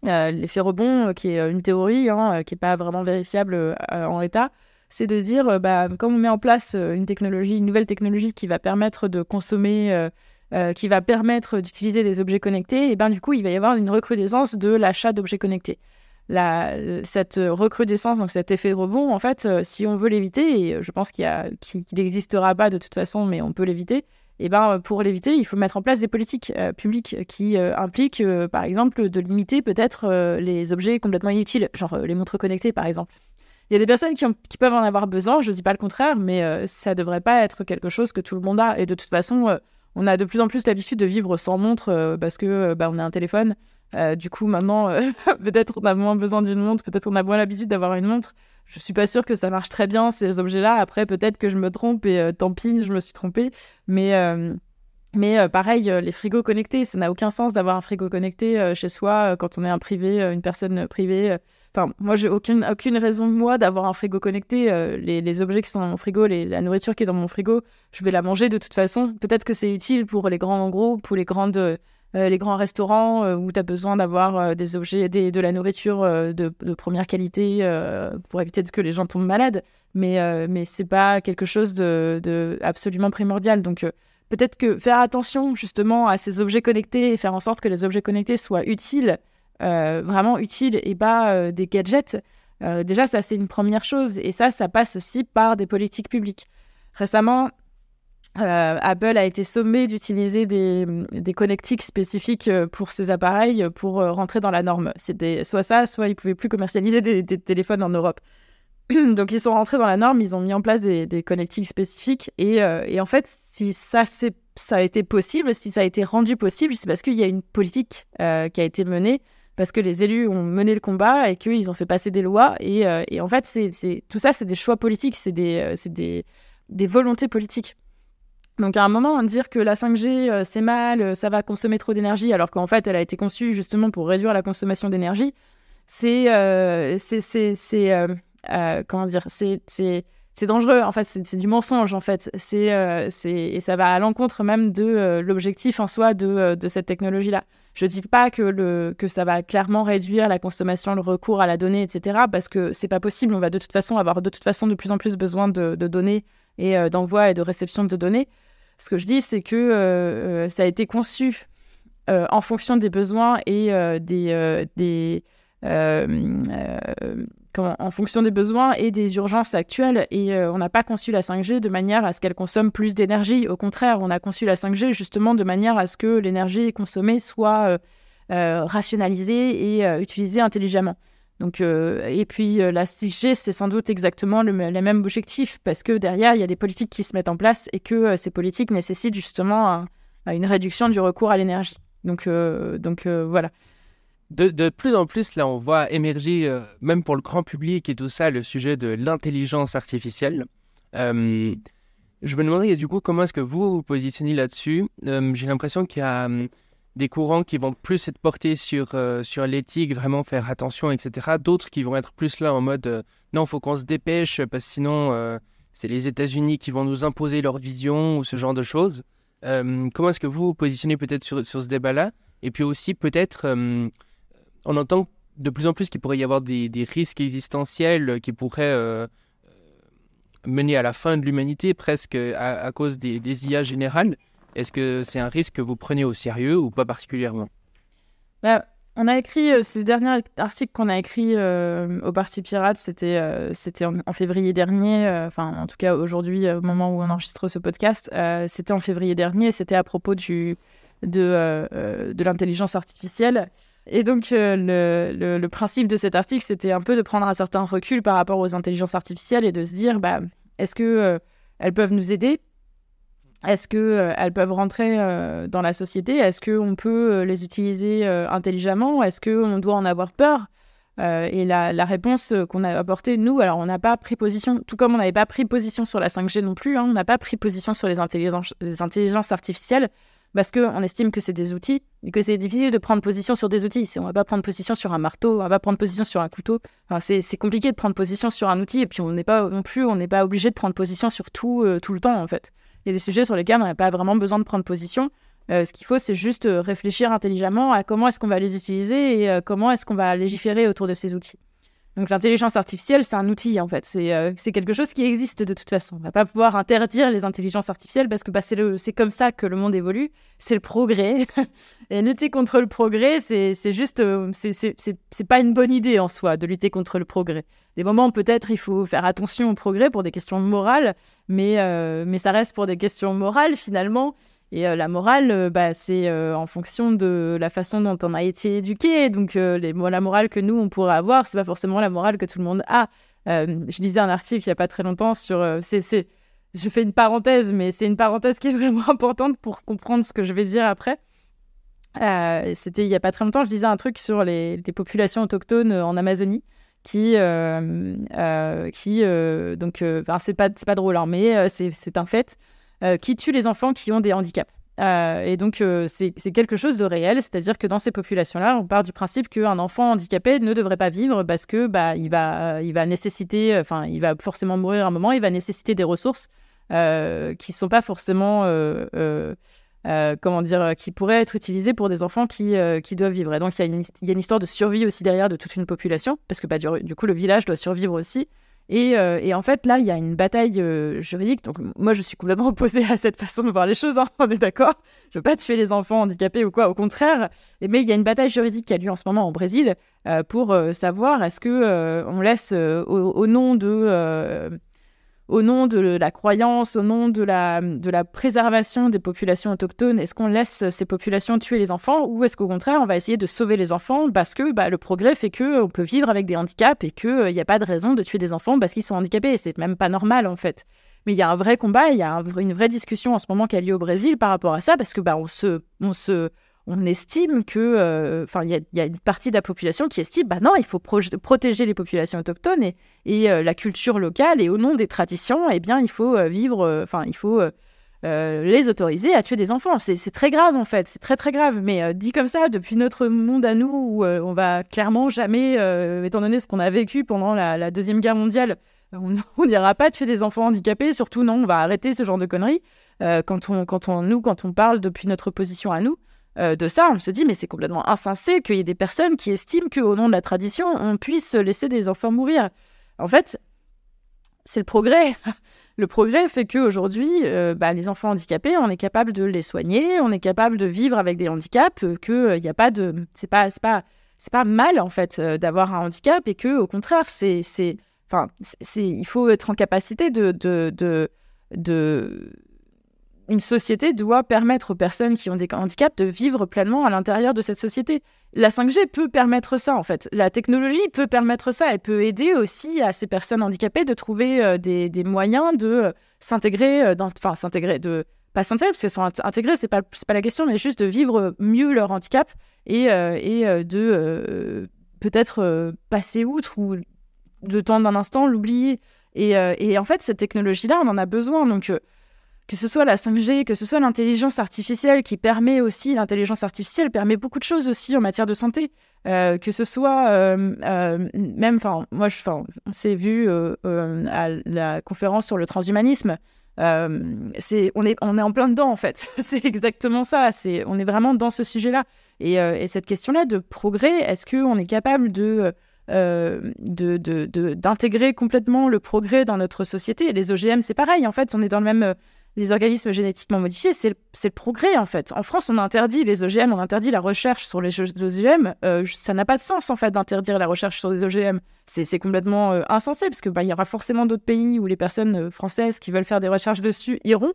Euh, l'effet rebond, euh, qui est une théorie, hein, qui n'est pas vraiment vérifiable en l'état, c'est de dire, bah, comme on met en place une technologie, une nouvelle technologie qui va permettre de consommer, qui va permettre d'utiliser des objets connectés, et ben du coup, il va y avoir une recrudescence de l'achat d'objets connectés la, cette recrudescence, donc cet effet rebond, en fait, euh, si on veut l'éviter, et je pense qu'il n'existera pas de toute façon, mais on peut l'éviter, et eh ben pour l'éviter, il faut mettre en place des politiques euh, publiques qui euh, impliquent, par exemple, de limiter peut-être les objets complètement inutiles, genre les montres connectées, par exemple. Il y a des personnes qui, qui peuvent en avoir besoin, je ne dis pas le contraire, mais ça ne devrait pas être quelque chose que tout le monde a. Et de toute façon, on a de plus en plus l'habitude de vivre sans montre parce que bah, on a un téléphone. Euh, du coup, maintenant, euh, peut-être on a moins besoin d'une montre, peut-être on a moins l'habitude d'avoir une montre. Je suis pas sûre que ça marche très bien ces objets-là. Après, peut-être que je me trompe et euh, tant pis, je me suis trompée. Mais mais pareil, les frigos connectés, ça n'a aucun sens d'avoir un frigo connecté chez soi quand on est un privé, une personne privée. Enfin, moi, j'ai aucune, aucune raison, moi, d'avoir un frigo connecté. les, objets qui sont dans mon frigo, la nourriture qui est dans mon frigo, je vais la manger de toute façon. Peut-être que c'est utile pour les grands groupes, pour les grandes les grands restaurants euh, où tu as besoin d'avoir euh, des objets, de la nourriture de, première qualité pour éviter que les gens tombent malades. Mais, mais c'est pas quelque chose de, absolument primordial. Donc, peut-être que faire attention justement à ces objets connectés et faire en sorte que les objets connectés soient utiles, vraiment utiles et pas des gadgets, déjà ça c'est une première chose et ça ça passe aussi par des politiques publiques. Récemment, euh, Apple a été sommé d'utiliser des, connectiques spécifiques euh, pour ses appareils pour euh, rentrer dans la norme. C'était soit ça, soit ils pouvaient plus commercialiser des, téléphones en Europe. Donc ils sont rentrés dans la norme, ils ont mis en place des, connectiques spécifiques et, en fait, si ça, ça a été possible, si ça a été rendu possible, c'est parce qu'il y a une politique qui a été menée, parce que les élus ont mené le combat et qu'ils ont fait passer des lois et, et en fait, c'est tout ça, c'est des choix politiques, c'est des, des, des volontés politiques. Donc à un moment, dire que la 5G, euh, c'est mal, euh, ça va consommer trop d'énergie, alors qu'en fait, elle a été conçue justement pour réduire la consommation d'énergie, c'est... Euh, c'est comment dire c'est dangereux, en fait, c'est du mensonge, en fait. C'est et ça va à l'encontre même de l'objectif en soi de, de cette technologie-là. Je ne dis pas que, le, que ça va clairement réduire la consommation, le recours à la donnée, etc., parce que c'est pas possible. On va de toute façon avoir de toute façon de plus en plus besoin de, données et d'envoi et de réception de données. Ce que je dis, c'est que euh, euh, ça a été conçu euh, en fonction des besoins et des, des comment, en fonction des besoins et des urgences actuelles. Et on n'a pas conçu la 5G de manière à ce qu'elle consomme plus d'énergie. Au contraire, on a conçu la 5G justement de manière à ce que l'énergie consommée soit rationalisée et utilisée intelligemment. Donc, euh, et puis euh, la 6G, c'est sans doute exactement le, les mêmes objectifs, parce que derrière, il y a des politiques qui se mettent en place et que euh, ces politiques nécessitent justement une réduction du recours à l'énergie. Donc, donc voilà. De, de, plus en plus, là, on voit émerger, même pour le grand public et tout ça, le sujet de l'intelligence artificielle. je me demandais du coup comment est-ce que vous vous positionnez là-dessus? J'ai l'impression qu'il y a des courants qui vont plus être portés sur, euh, sur l'éthique, vraiment faire attention, etc. D'autres qui vont être plus là en mode euh, non, faut qu'on se dépêche parce que sinon euh, c'est les États-Unis qui vont nous imposer leur vision ou ce genre de choses. comment est-ce que vous vous positionnez peut-être sur, sur ce débat-là? Et puis aussi, peut-être, on entend de plus en plus qu'il pourrait y avoir des, risques existentiels qui pourraient mener à la fin de l'humanité presque à, cause des, des IA générales. Est-ce que c'est un risque que vous prenez au sérieux ou pas particulièrement? Bah, on a écrit, euh, ce dernier article qu'on a écrit euh, au Parti Pirate, c'était euh, en, février dernier, enfin en tout cas aujourd'hui, au moment où on enregistre ce podcast, c'était en février dernier, c'était à propos de, de l'intelligence artificielle. Et donc le, le, principe de cet article, c'était un peu de prendre un certain recul par rapport aux intelligences artificielles et de se dire, bah, est-ce que elles peuvent nous aider? Est-ce qu'elles euh, peuvent rentrer euh, dans la société? Est-ce qu'on peut euh, les utiliser intelligemment? Est-ce qu'on doit en avoir peur? Et la, réponse qu'on a apportée, nous, alors on n'a pas pris position, tout comme on n'avait pas pris position sur la 5G non plus, hein, on n'a pas pris position sur les intelligences, les intelligences artificielles parce qu'on estime que c'est des outils et que c'est difficile de prendre position sur des outils. On ne va pas prendre position sur un marteau, on ne va pas prendre position sur un couteau. C'est compliqué de prendre position sur un outil et puis on n'est pas non plus, on n'est pas obligé de prendre position sur tout, tout le temps en fait. Il y a des sujets sur lesquels on n'a pas vraiment besoin de prendre position. Euh, ce qu'il faut, c'est juste euh, réfléchir intelligemment à comment est-ce qu'on va les utiliser et euh, comment est-ce qu'on va légiférer autour de ces outils. Donc l'intelligence artificielle, c'est un outil en fait. C'est c'est quelque chose qui existe de toute façon. On va pas pouvoir interdire les intelligences artificielles parce que bah, c'est comme ça que le monde évolue. C'est le progrès. et lutter contre le progrès, c'est juste, c'est pas une bonne idée en soi de lutter contre le progrès. Des moments peut-être il faut faire attention au progrès pour des questions morales, mais mais ça reste pour des questions morales finalement. Et euh, la morale, euh, bah, c'est euh, en fonction de la façon dont on a été éduqué. Donc, la morale que nous, on pourrait avoir, c'est pas forcément la morale que tout le monde a. je lisais un article il y a pas très longtemps sur. c'est, je fais une parenthèse, mais c'est une parenthèse qui est vraiment importante pour comprendre ce que je vais dire après. c'était il y a pas très longtemps, je disais un truc sur les, populations autochtones en Amazonie qui, qui donc, c'est pas, c'est pas drôle, hein, mais c'est un fait. Euh, qui tue les enfants qui ont des handicaps. Euh, et donc, euh, c'est quelque chose de réel, c'est-à-dire que dans ces populations-là, on part du principe qu'un enfant handicapé ne devrait pas vivre parce que bah, il va, il va nécessiter, enfin, il va forcément mourir à un moment, il va nécessiter des ressources qui ne sont pas forcément, comment dire, qui pourraient être utilisées pour des enfants qui, qui doivent vivre. Et donc, il y, a une, histoire de survie aussi derrière de toute une population, parce que bah, du coup, le village doit survivre aussi. Euh, et, en fait, là, il y a une bataille euh, juridique. Donc, moi, je suis complètement opposée à cette façon de voir les choses. Hein, on est d'accord. Je veux pas tuer les enfants handicapés ou quoi. Au contraire. Mais il y a une bataille juridique qui a lieu en ce moment au Brésil euh, pour savoir est-ce que on laisse au, nom de au nom de la croyance, au nom de la, préservation des populations autochtones, est-ce qu'on laisse ces populations tuer les enfants ou est-ce qu'au contraire, on va essayer de sauver les enfants parce que bah, le progrès fait qu'on peut vivre avec des handicaps et qu'il n'y a pas de raison de tuer des enfants parce qu'ils sont handicapés. C'est même pas normal en fait. Mais il y a un vrai combat, il y a une vraie discussion en ce moment qui a lieu au Brésil par rapport à ça parce que bah, on se, on se, on estime que, euh, enfin, il y, a une partie de la population qui estime, bah non, il faut protéger les populations autochtones et, euh, la culture locale, et au nom des traditions, eh bien, il faut euh, vivre, enfin, il faut les autoriser à tuer des enfants. C'est très grave en fait, c'est très très grave. Mais dit comme ça, depuis notre monde à nous, où on va clairement jamais, étant donné ce qu'on a vécu pendant la, deuxième guerre mondiale, on n'ira pas tuer des enfants handicapés. Surtout non, on va arrêter ce genre de conneries. quand on, quand on, nous, quand on parle depuis notre position à nous. Euh, de ça, on se dit mais c'est complètement insensé qu'il y ait des personnes qui estiment qu'au nom de la tradition, on puisse laisser des enfants mourir. En fait, c'est le progrès. Le progrès fait qu'aujourd'hui, euh, bah, les enfants handicapés, on est capable de les soigner, on est capable de vivre avec des handicaps, euh, que il n'y a pas de, c'est pas, c'est pas, c'est pas mal en fait d'avoir un handicap et que au contraire, c'est, c'est, c'est, il faut être en capacité de, de, de une société doit permettre aux personnes qui ont des handicaps de vivre pleinement à l'intérieur de cette société. La 5G peut permettre ça, en fait. La technologie peut permettre ça. Elle peut aider aussi à ces personnes handicapées de trouver euh, des, moyens de euh, s'intégrer, euh, enfin s'intégrer, de pas s'intégrer parce qu'elles sont intégrées, c'est pas pas la question, mais juste de vivre mieux leur handicap et, et de peut-être passer outre ou de temps d'un instant l'oublier. Et, et, en fait, cette technologie-là, on en a besoin. Donc que ce soit la 5G, que ce soit l'intelligence artificielle qui permet aussi, l'intelligence artificielle permet beaucoup de choses aussi en matière de santé, euh, que ce soit euh, euh, même, enfin, moi, je, on s'est vu à la conférence sur le transhumanisme. c'est, on est, on est en plein dedans en fait. c'est exactement ça. C'est, on est vraiment dans ce sujet-là. Et, et cette question-là de progrès, est-ce qu'on est capable de d'intégrer de, de, complètement le progrès dans notre société? les OGM, c'est pareil. En fait, on est dans le même, les organismes génétiquement modifiés, c'est le, progrès en fait. En France, on interdit les OGM, on interdit la recherche sur les OGM. Euh, ça n'a pas de sens en fait d'interdire la recherche sur les OGM. C'est complètement euh, insensé parce que bah, il y aura forcément d'autres pays où les personnes euh, françaises qui veulent faire des recherches dessus iront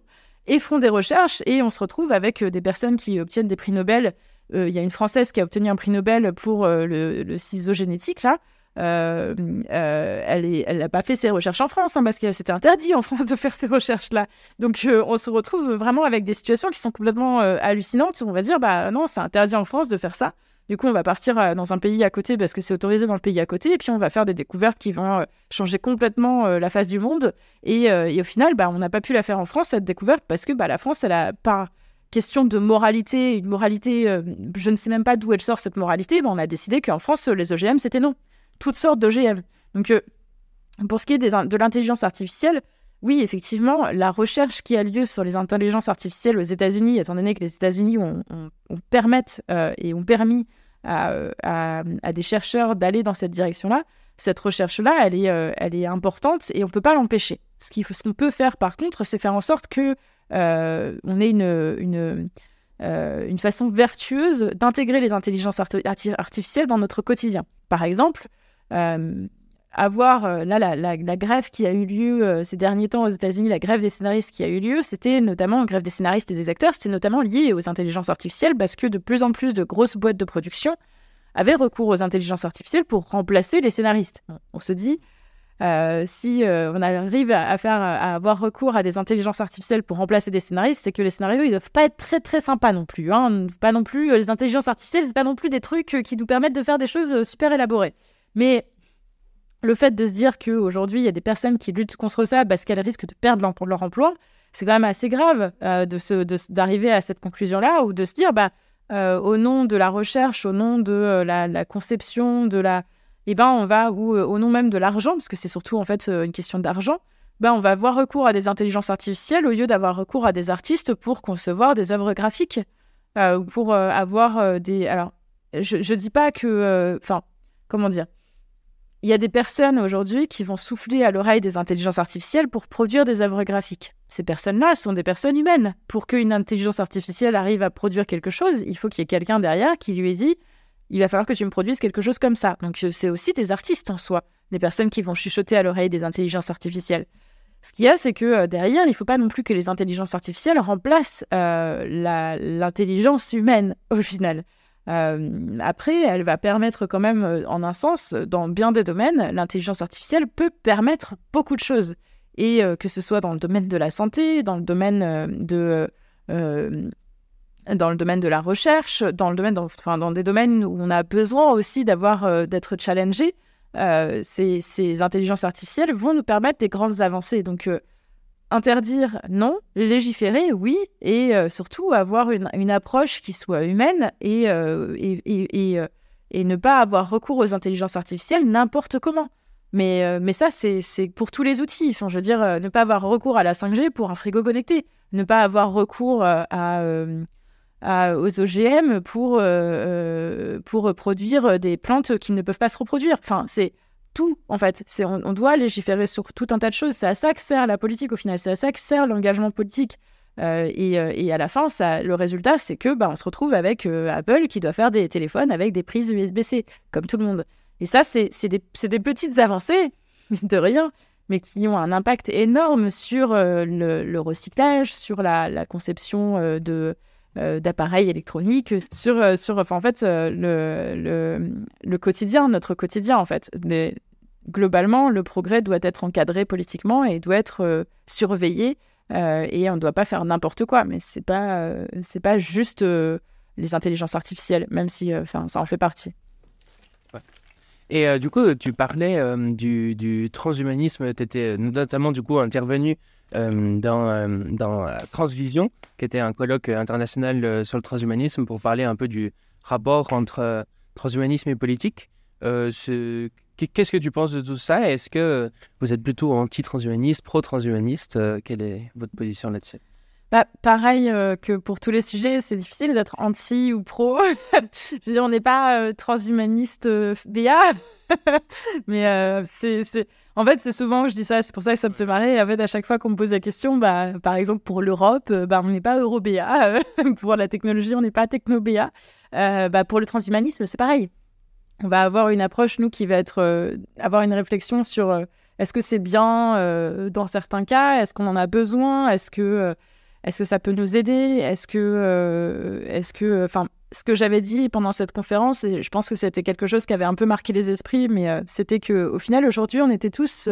et font des recherches et on se retrouve avec des personnes qui obtiennent des prix Nobel. Il y a une française qui a obtenu un prix Nobel pour le, le ciseau génétique là. Euh, euh, elle n'a pas fait ses recherches en France, hein, parce que c'était interdit en France de faire ces recherches-là. Donc euh, on se retrouve vraiment avec des situations qui sont complètement hallucinantes. On va dire, bah non, c'est interdit en France de faire ça. Du coup, on va partir dans un pays à côté parce que c'est autorisé dans le pays à côté, et puis on va faire des découvertes qui vont changer complètement la face du monde. Et, au final, bah, on n'a pas pu la faire en France, cette découverte, parce que bah, la France, elle a pas question de moralité, une moralité, je ne sais même pas d'où elle sort cette moralité, bah, on a décidé qu'en France, les OGM, c'était non toutes sortes d'OGM. Donc, euh, pour ce qui est de l'intelligence artificielle, oui, effectivement, la recherche qui a lieu sur les intelligences artificielles aux États-Unis, étant donné que les États-Unis ont, permettent euh, et ont permis à, des chercheurs d'aller dans cette direction-là, cette recherche-là, elle, est, euh, elle est importante et on ne peut pas l'empêcher. Ce qu'on peut faire, par contre, c'est faire en sorte que on ait une, façon vertueuse d'intégrer les intelligences artificielles dans notre quotidien. Par exemple, euh, avoir euh, là la, grève qui a eu lieu euh, ces derniers temps aux États-Unis, la grève des scénaristes qui a eu lieu, c'était notamment grève des scénaristes et des acteurs, c'était notamment lié aux intelligences artificielles parce que de plus en plus de grosses boîtes de production avaient recours aux intelligences artificielles pour remplacer les scénaristes. On se dit, si on arrive à, avoir recours à des intelligences artificielles pour remplacer des scénaristes, c'est que les scénarios ils doivent pas être très très sympas non plus. Hein. Pas non plus les intelligences artificielles, c'est pas non plus des trucs qui nous permettent de faire des choses super élaborées. Mais le fait de se dire qu'aujourd'hui, il y a des personnes qui luttent contre ça parce qu'elles risquent de perdre leur emploi, c'est quand même assez grave euh, d'arriver à cette conclusion-là ou de se dire, bah, euh, au nom de la recherche, au nom de euh, la, conception, de la, eh ben, on va, ou au nom même de l'argent, parce que c'est surtout en fait une question d'argent, ben, on va avoir recours à des intelligences artificielles au lieu d'avoir recours à des artistes pour concevoir des œuvres graphiques, ou pour avoir des. Alors, je ne dis pas que. Enfin, comment dire il y a des personnes aujourd'hui qui vont souffler à l'oreille des intelligences artificielles pour produire des œuvres graphiques. Ces personnes-là sont des personnes humaines. Pour qu'une intelligence artificielle arrive à produire quelque chose, il faut qu'il y ait quelqu'un derrière qui lui ait dit il va falloir que tu me produises quelque chose comme ça. Donc euh, c'est aussi des artistes en soi, des personnes qui vont chuchoter à l'oreille des intelligences artificielles. Ce qu'il y a, c'est que euh, derrière, il ne faut pas non plus que les intelligences artificielles remplacent euh, l'intelligence humaine au final. Euh, après, elle va permettre quand même, euh, en un sens, dans bien des domaines, l'intelligence artificielle peut permettre beaucoup de choses. Et euh, que ce soit dans le domaine de la santé, dans le domaine de... dans le domaine de la recherche, dans le domaine, enfin, dans des domaines où on a besoin aussi d'avoir d'être challengé, ces, ces, intelligences artificielles vont nous permettre des grandes avancées. Donc Interdire, non. Légiférer, oui. Et euh, surtout avoir une, approche qui soit humaine et, euh, et, euh, et, ne pas avoir recours aux intelligences artificielles n'importe comment. Mais, mais ça, c'est pour tous les outils. Enfin, je veux dire, ne pas avoir recours à la 5G pour un frigo connecté. Ne pas avoir recours à, aux OGM pour, pour produire des plantes qui ne peuvent pas se reproduire. Enfin, c'est en fait. On, doit légiférer sur tout un tas de choses. C'est à ça que sert la politique, au final. C'est à ça que sert l'engagement politique. Euh, euh, et, à la fin, le résultat, c'est que bah, on se retrouve avec euh, Apple qui doit faire des téléphones avec des prises USB-C, comme tout le monde. Et ça, c'est, des, petites avancées, de rien, mais qui ont un impact énorme sur le, recyclage, sur la, conception de, d'appareils électroniques, sur, enfin, en fait, le, quotidien, notre quotidien, en fait. Globalement, le progrès doit être encadré politiquement et doit être euh, surveillé. Euh, et on ne doit pas faire n'importe quoi. Mais c'est pas, euh, pas juste les intelligences artificielles, même si, ça en fait partie. Et du coup, tu parlais du, du, transhumanisme. Tu étais notamment du coup intervenu dans, dans Transvision, qui était un colloque international sur le transhumanisme, pour parler un peu du rapport entre transhumanisme et politique. Ce Qu'est-ce que tu penses de tout ça? Est-ce que vous êtes plutôt anti-transhumaniste, pro-transhumaniste? Euh, Quelle est votre position là-dessus? Bah, pareil euh, que pour tous les sujets, c'est difficile d'être anti ou pro. je veux dire, on n'est pas euh, transhumaniste euh, BA, mais en fait, c'est souvent que je dis ça, c'est pour ça que ça me fait marrer. En fait, à chaque fois qu'on me pose la question, bah, par exemple, pour l'Europe, bah, on n'est pas euro-BA. pour la technologie, on n'est pas techno-BA. pour le transhumanisme, c'est pareil. On va avoir une approche, nous, qui va être, avoir une réflexion sur est-ce que c'est bien dans certains cas? Est-ce qu'on en a besoin? Est-ce que est-ce que ça peut nous aider? Est-ce que, euh, est-ce que, enfin, ce que j'avais dit pendant cette conférence, et je pense que c'était quelque chose qui avait un peu marqué les esprits, mais euh, c'était que au final aujourd'hui, on était tous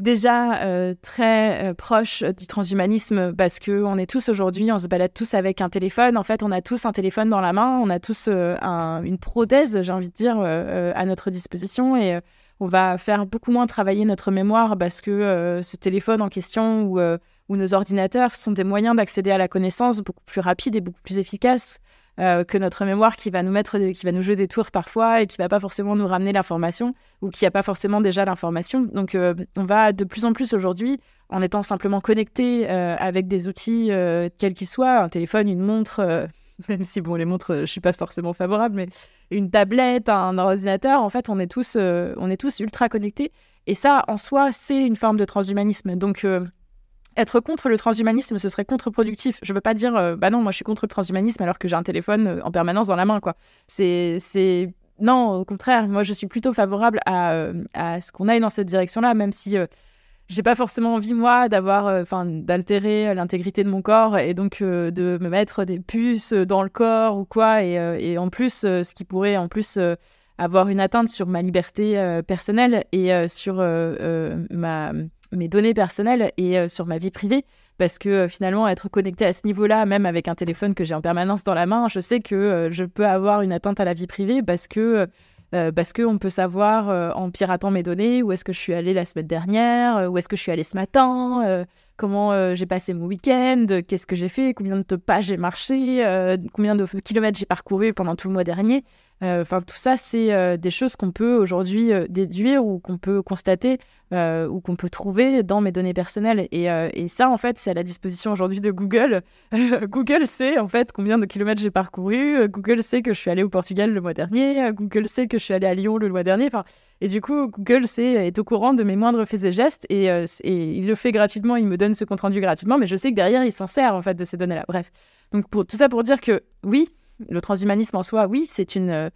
euh, déjà très proches du transhumanisme parce que on est tous aujourd'hui, on se balade tous avec un téléphone. En fait, on a tous un téléphone dans la main, on a tous une prothèse, j'ai envie de dire, à notre disposition. Et on va faire beaucoup moins travailler notre mémoire parce que ce téléphone en question ou où nos ordinateurs sont des moyens d'accéder à la connaissance beaucoup plus rapides et beaucoup plus efficaces euh, que notre mémoire qui va nous mettre, qui va nous jouer des tours parfois et qui va pas forcément nous ramener l'information ou qui a pas forcément déjà l'information. Donc, euh, on va de plus en plus aujourd'hui, en étant simplement connecté euh, avec des outils quels qu'ils soient, un téléphone, une montre. même si bon les montres je suis pas forcément favorable mais une tablette un ordinateur en fait on est tous on est tous ultra connectés et ça en soi c'est une forme de transhumanisme donc être contre le transhumanisme, ce serait contre-productif. Je veux pas dire, euh, bah non, moi je suis contre le transhumanisme alors que j'ai un téléphone euh, en permanence dans la main, quoi. C'est, non, au contraire, moi je suis plutôt favorable à, euh, à ce qu'on aille dans cette direction-là, même si j'ai pas forcément envie moi d'avoir, enfin, d'altérer l'intégrité de mon corps et donc de me mettre des puces dans le corps ou quoi. Et, et en plus, ce qui pourrait en plus avoir une atteinte sur ma liberté personnelle et sur ma mes données personnelles et euh, sur ma vie privée. Parce que euh, finalement, être connecté à ce niveau-là, même avec un téléphone que j'ai en permanence dans la main, je sais que euh, je peux avoir une atteinte à la vie privée parce que parce qu'on peut savoir en piratant mes données où est-ce que je suis allée la semaine dernière, où est-ce que je suis allée ce matin, comment j'ai passé mon week-end, qu'est-ce que j'ai fait, combien de pages j'ai marché, combien de kilomètres j'ai parcouru pendant tout le mois dernier. Enfin, tout ça, c'est des choses qu'on peut aujourd'hui déduire ou qu'on peut constater euh, ou qu'on peut trouver dans mes données personnelles. Et, euh, ça, en fait, c'est à la disposition aujourd'hui de Google. Google sait, en fait, combien de kilomètres j'ai parcouru. Google sait que je suis allé au Portugal le mois dernier. Google sait que je suis allé à Lyon le mois dernier. Et du coup, Google sait, est au courant de mes moindres faits et gestes. Et, euh, et il le fait gratuitement. Il me donne ce compte-rendu gratuitement. Mais je sais que derrière, il s'en sert, en fait, de ces données-là. Bref. Donc, pour, tout ça pour dire que oui, le transhumanisme en soi, oui, c'est une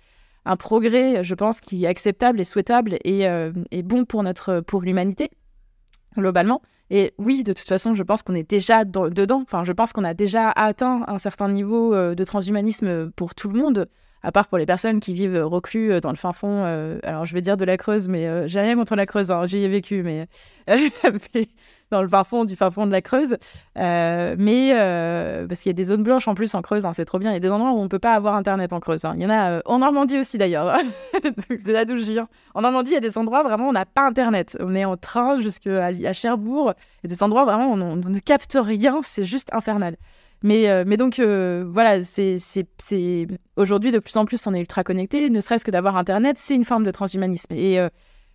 un progrès, je pense, qui est acceptable et souhaitable et, euh, bon pour l'humanité globalement. Et oui, de toute façon, je pense qu'on est déjà dedans. Enfin, je pense qu'on a déjà atteint un certain niveau euh, de transhumanisme pour tout le monde à part pour les personnes qui vivent reclus euh, dans le fin fond, euh, alors je vais dire de la Creuse, mais euh, j'ai rien contre la Creuse, hein, j'y ai vécu, mais, dans le fin fond du fin fond de la Creuse. mais parce qu'il y a des zones blanches en plus en Creuse, hein, c'est trop bien. Il y a des endroits où on ne peut pas avoir Internet en Creuse. Hein. Il y en a en Normandie aussi d'ailleurs. c'est là d'où je viens. En Normandie, il y a des endroits vraiment où on n'a pas Internet. On est en train jusqu'à à Cherbourg. Il y a des endroits vraiment où on ne capte rien, c'est juste infernal. Mais, euh, mais donc, euh, voilà, c'est, aujourd'hui, de plus en plus, on est ultra connecté. Ne serait-ce que d'avoir Internet, c'est une forme de transhumanisme. Et euh,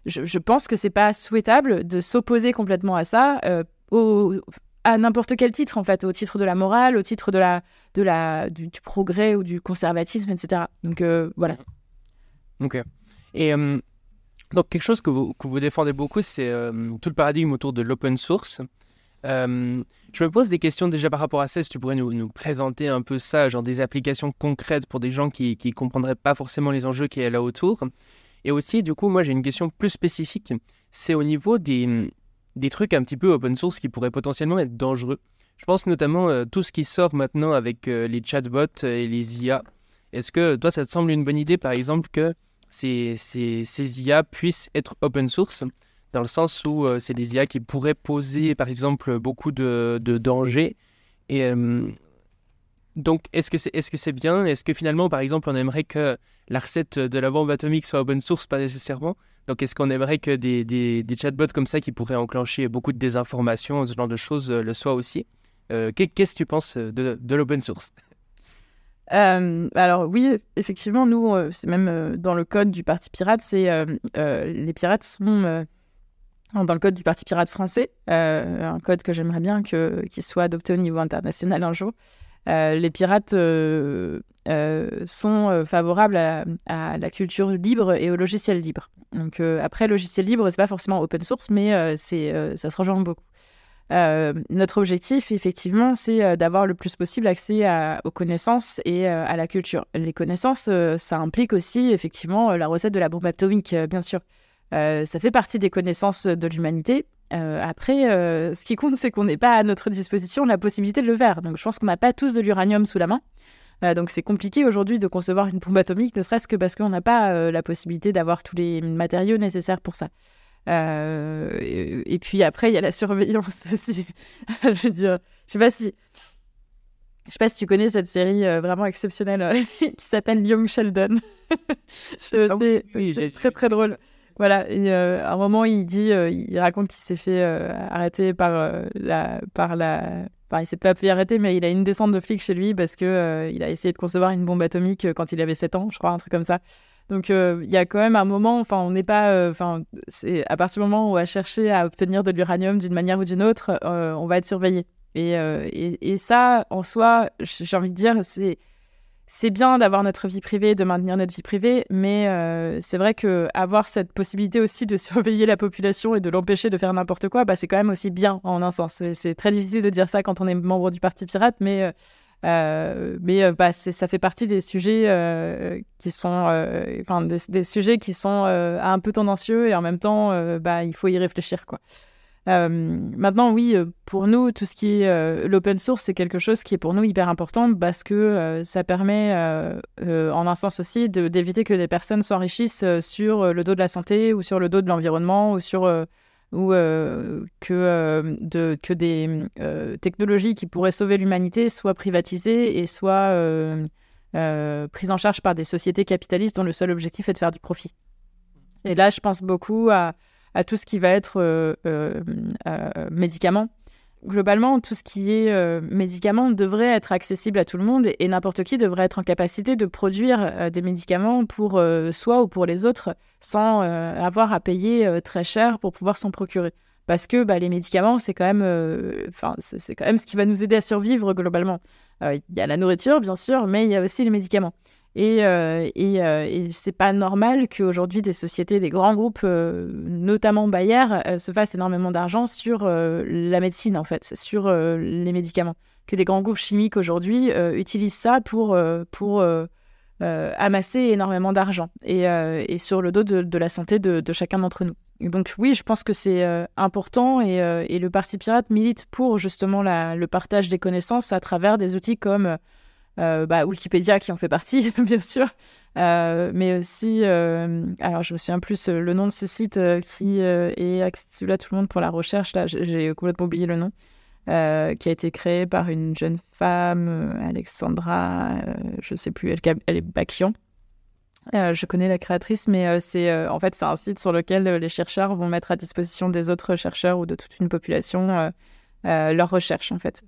je, pense que c'est pas souhaitable de s'opposer complètement à ça, à n'importe quel titre, en fait, au titre de la morale, au titre de la, la, du, progrès ou du conservatisme, etc. Donc, voilà. Ok. Et. donc quelque chose que vous, que vous défendez beaucoup, c'est tout le paradigme autour de l'open source. Euh, je me pose des questions déjà par rapport à ça. Si tu pourrais nous, présenter un peu ça, genre des applications concrètes pour des gens qui ne comprendraient pas forcément les enjeux qu'il y a là autour. Et aussi, du coup, moi j'ai une question plus spécifique. C'est au niveau des, des trucs un petit peu open source qui pourraient potentiellement être dangereux. Je pense notamment euh, tout ce qui sort maintenant avec euh, les chatbots et les IA. Est-ce que toi, ça te semble une bonne idée, par exemple, que ces, ces IA puissent être open source? Dans le sens où euh, c'est des IA qui pourraient poser, par exemple, beaucoup de, dangers. Et euh, donc, est-ce que c'est est -ce c'est bien? Est-ce que finalement, par exemple, on aimerait que la recette de la bombe atomique soit open source? Pas nécessairement. Donc, est-ce qu'on aimerait que des, des, des, chatbots comme ça qui pourraient enclencher beaucoup de désinformation, ce genre de choses, euh, le soient aussi? Qu'est-ce que tu penses de, de l'open source? Alors oui, effectivement, nous, c'est même dans le code du Parti Pirate, c'est les pirates sont dans le code du Parti pirate français, un code que j'aimerais bien que, qu'il soit adopté au niveau international un jour. les pirates sont favorables à, la culture libre et au logiciel libre. Donc après, logiciel libre, c'est pas forcément open source, mais c'est, ça se rejoint beaucoup. Euh, notre objectif, effectivement, c'est euh, d'avoir le plus possible accès aux connaissances et euh, à la culture. Les connaissances, ça implique aussi, effectivement, la recette de la bombe atomique, bien sûr. Ça fait partie des connaissances de l'humanité. après, ce qui compte, c'est qu'on n'ait pas à notre disposition la possibilité de le faire. Donc, je pense qu'on n'a pas tous de l'uranium sous la main. donc c'est compliqué aujourd'hui de concevoir une bombe atomique, ne serait-ce que parce qu'on n'a pas la possibilité d'avoir tous les matériaux nécessaires pour ça. Euh, et, puis après, il y a la surveillance aussi. je veux dire, je sais pas si. Je sais pas si tu connais cette série euh, vraiment exceptionnelle euh, qui s'appelle Young Sheldon. je, ah oui, c'est très très drôle. Voilà, et à un moment, il dit, il raconte qu'il s'est fait arrêter par la, par la, enfin, il s'est pas fait arrêter, mais il a une descente de flics chez lui parce que il a essayé de concevoir une bombe atomique quand il avait 7 ans, je crois, un truc comme ça. Donc euh, il y a quand même un moment, enfin on n'est pas, euh, enfin c'est à partir du moment où on va chercher à obtenir de l'uranium d'une manière ou d'une autre, euh, on va être surveillé. Et, et, et, ça, en soi, j'ai envie de dire, c'est c'est bien d'avoir notre vie privée, de maintenir notre vie privée, mais c'est vrai que avoir cette possibilité aussi de surveiller la population et de l'empêcher de faire n'importe quoi, bah, c'est quand même aussi bien en un sens. C'est très difficile de dire ça quand on est membre du parti pirate, mais euh, mais euh, bah, ça fait partie des sujets euh, qui sont, des, sujets qui sont un peu tendancieux et en même temps, bah, il faut y réfléchir, quoi. Maintenant, oui, pour nous, tout ce qui est l'open source, c'est quelque chose qui est pour nous hyper important parce que ça permet, en un sens aussi, d'éviter que des personnes s'enrichissent sur le dos de la santé ou sur le dos de l'environnement ou sur ou euh, que, euh, que des euh, technologies qui pourraient sauver l'humanité soient privatisées et soient prises en charge par des sociétés capitalistes dont le seul objectif est de faire du profit. Et là, je pense beaucoup à, à tout ce qui va être médicaments globalement, tout ce qui est euh, médicaments devrait être accessible à tout le monde et, n'importe qui devrait être en capacité de produire euh, des médicaments pour euh, soi ou pour les autres sans avoir à payer très cher pour pouvoir s'en procurer. Parce que bah, les médicaments, c'est quand même, c'est quand même ce qui va nous aider à survivre globalement. Il y a la nourriture, bien sûr, mais il y a aussi les médicaments. Et, euh, et, euh, et c'est pas normal qu'aujourd'hui des sociétés, des grands groupes, euh, notamment Bayer, se fassent énormément d'argent sur la médecine en fait, sur les médicaments. Que des grands groupes chimiques aujourd'hui utilisent ça pour pour amasser énormément d'argent et, sur le dos de, la santé de, chacun d'entre nous. donc oui, je pense que c'est important et, le Parti Pirate milite pour justement le partage des connaissances à travers des outils comme euh, bah, Wikipédia qui en fait partie, bien sûr, euh, mais aussi, euh, alors je me souviens plus le nom de ce site qui est accessible à tout le monde pour la recherche, là j'ai complètement oublié le nom, qui a été créé par une jeune femme, Alexandra, je sais plus, elle, elle est Bakian. je connais la créatrice, mais c'est en fait c'est un site sur lequel les chercheurs vont mettre à disposition des autres chercheurs ou de toute une population leurs recherches en fait.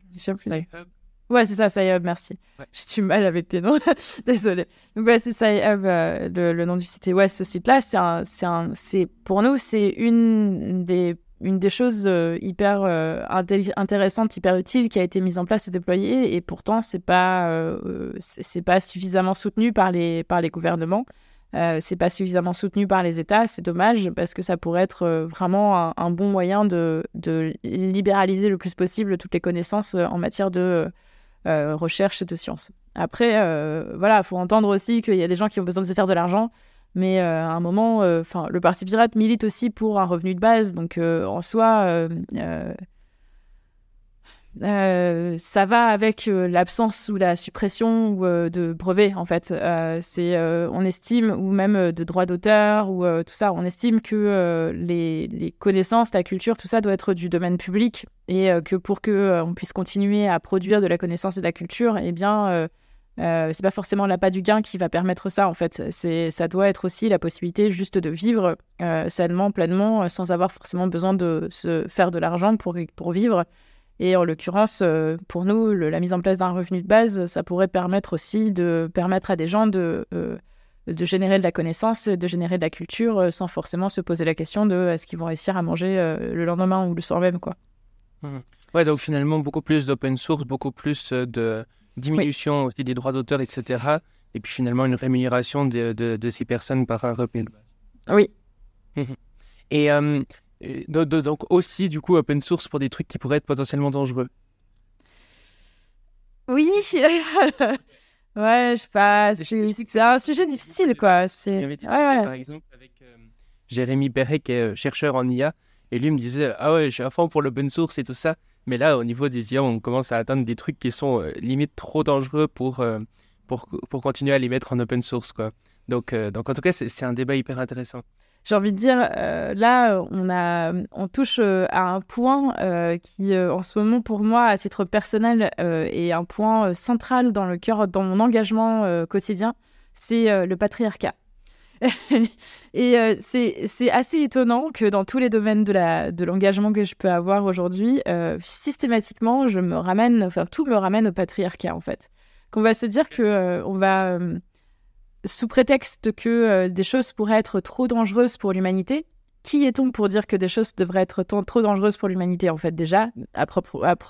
Ouais, c'est ça, ça merci. J'ai du mal avec tes noms. Désolée. Donc, ouais, c'est ça euh, le, nom du site. Et ouais, ce site-là, c'est un, c'est un, c'est, pour nous, c'est une des, une des choses euh, hyper euh, intéressantes, hyper utiles qui a été mise en place et déployée. Et pourtant, c'est pas, c'est pas suffisamment soutenu par les, par les gouvernements. c'est pas suffisamment soutenu par les États, c'est dommage parce que ça pourrait être vraiment un, un, bon moyen de, de libéraliser le plus possible toutes les connaissances en matière de euh, recherche de sciences. Après, euh, voilà, il faut entendre aussi qu'il y a des gens qui ont besoin de se faire de l'argent, mais euh, à un moment, enfin, le Parti pirate milite aussi pour un revenu de base, donc en soi, euh, ça va avec euh, l'absence ou la suppression euh, de brevets en fait. c'est, on estime ou même de droits d'auteur ou tout ça, on estime que les, connaissances, la culture, tout ça doit être du domaine public et que pour que on puisse continuer à produire de la connaissance et de la culture, eh bien c'est pas forcément l'appât du gain qui va permettre ça en fait. C'est, ça doit être aussi la possibilité juste de vivre sainement, pleinement, sans avoir forcément besoin de se faire de l'argent pour, pour vivre. Et en l'occurrence, euh, pour nous, la mise en place d'un revenu de base, ça pourrait permettre aussi de permettre à des gens de, euh, de générer de la connaissance, de générer de la culture, sans forcément se poser la question de est-ce qu'ils vont réussir à manger le lendemain ou le soir même, quoi. Mmh. Ouais, donc finalement, beaucoup plus d'open source, beaucoup plus de diminution aussi des droits d'auteur, etc. Et puis finalement, une rémunération de, de, ces personnes par un revenu de base. Oui. Et donc aussi, du coup, open source pour des trucs qui pourraient être potentiellement dangereux. Oui. ouais, je sais pas. C'est un sujet difficile, quoi. C'est. Ouais, Par exemple, avec euh, Jérémy Perret, qui est euh, chercheur en IA, et lui me disait Ah ouais, je suis à fond pour l'open source et tout ça. Mais là, au niveau des IA, on commence à atteindre des trucs qui sont euh, limite trop dangereux pour, pour, pour continuer à les mettre en open source, quoi. Donc, donc en tout cas, c'est un débat hyper intéressant j'ai envie de dire, euh, là, on, a, on touche euh, à un point euh, qui, en ce moment, pour moi, à titre personnel, est un point central dans le cœur, dans mon engagement quotidien, c'est le patriarcat. et c'est assez étonnant que dans tous les domaines de l'engagement de que je peux avoir aujourd'hui, systématiquement, je me ramène, enfin, tout me ramène au patriarcat, en fait. Qu'on va se dire que on va sous prétexte que euh, des choses pourraient être trop dangereuses pour l'humanité, qui est-on pour dire que des choses devraient être trop dangereuses pour l'humanité en fait déjà, à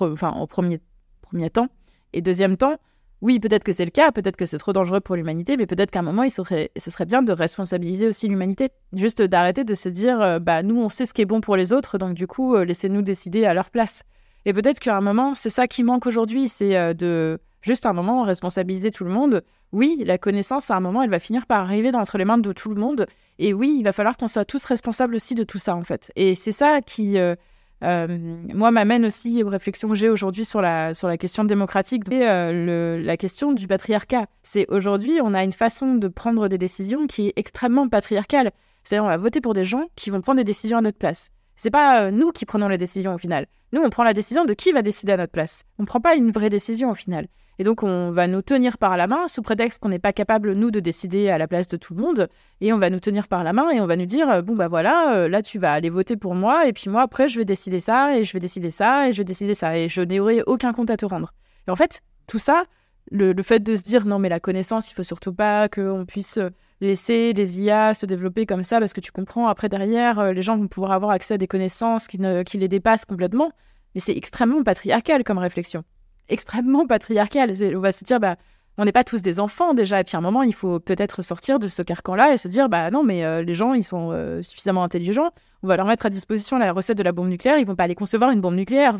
enfin, en premier, premier temps? Et deuxième temps, oui, peut-être que c'est le cas, peut-être que c'est trop dangereux pour l'humanité, mais peut-être qu'à un moment, il serait, ce serait bien de responsabiliser aussi l'humanité. Juste d'arrêter de se dire, euh, bah nous, on sait ce qui est bon pour les autres, donc du coup, euh, laissez-nous décider à leur place. Et peut-être qu'à un moment, c'est ça qui manque aujourd'hui, c'est de juste un moment responsabiliser tout le monde. Oui, la connaissance, à un moment, elle va finir par arriver entre les mains de tout le monde. Et oui, il va falloir qu'on soit tous responsables aussi de tout ça, en fait. Et c'est ça qui, euh, euh, moi, m'amène aussi aux réflexions que j'ai aujourd'hui sur la, sur la question démocratique et euh, la question du patriarcat. C'est aujourd'hui, on a une façon de prendre des décisions qui est extrêmement patriarcale. C'est-à-dire, on va voter pour des gens qui vont prendre des décisions à notre place. C'est pas nous qui prenons les décisions au final. Nous, on prend la décision de qui va décider à notre place. On ne prend pas une vraie décision au final. Et donc, on va nous tenir par la main sous prétexte qu'on n'est pas capable, nous, de décider à la place de tout le monde. Et on va nous tenir par la main et on va nous dire, euh, bon, bah voilà, euh, là, tu vas aller voter pour moi. Et puis moi, après, je vais décider ça et je vais décider ça et je vais décider ça. Et je n'aurai aucun compte à te rendre. Et en fait, tout ça, le, fait de se dire, non, mais la connaissance, il faut surtout pas qu'on puisse laisser les IA se développer comme ça parce que tu comprends, après, derrière, euh, les gens vont pouvoir avoir accès à des connaissances qui, ne, qui les dépassent complètement. Mais c'est extrêmement patriarcal comme réflexion extrêmement patriarcal. On va se dire, bah, on n'est pas tous des enfants déjà. Et puis à un moment, il faut peut-être sortir de ce carcan-là et se dire, bah non, mais euh, les gens, ils sont euh, suffisamment intelligents. On va leur mettre à disposition la recette de la bombe nucléaire. Ils vont pas aller concevoir une bombe nucléaire.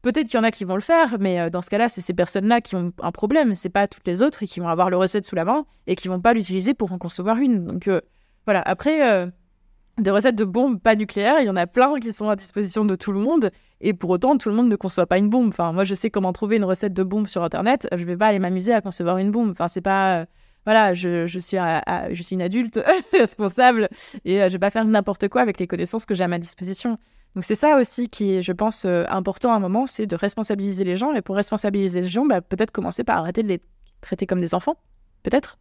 Peut-être qu'il y en a qui vont le faire, mais euh, dans ce cas-là, c'est ces personnes-là qui ont un problème. C'est pas toutes les autres qui vont avoir le recette sous la main et qui vont pas l'utiliser pour en concevoir une. Donc voilà. Après des recettes de bombes pas nucléaires, il y en a plein qui sont à disposition de tout le monde. Et pour autant, tout le monde ne conçoit pas une bombe. Enfin, moi, je sais comment trouver une recette de bombe sur Internet. Je vais pas aller m'amuser à concevoir une bombe. Enfin, c'est pas. voilà, je, je, suis, je suis une adulte responsable et euh, je vais pas faire n'importe quoi avec les connaissances que j'ai à ma disposition. Donc, c'est ça aussi qui est, je pense, euh, important à un moment c'est de responsabiliser les gens. Et pour responsabiliser les gens, bah, peut-être commencer par arrêter de les traiter comme des enfants. Peut-être.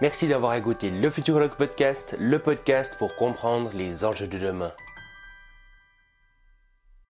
Merci d'avoir écouté le Futurologue Podcast, le podcast pour comprendre les enjeux de demain.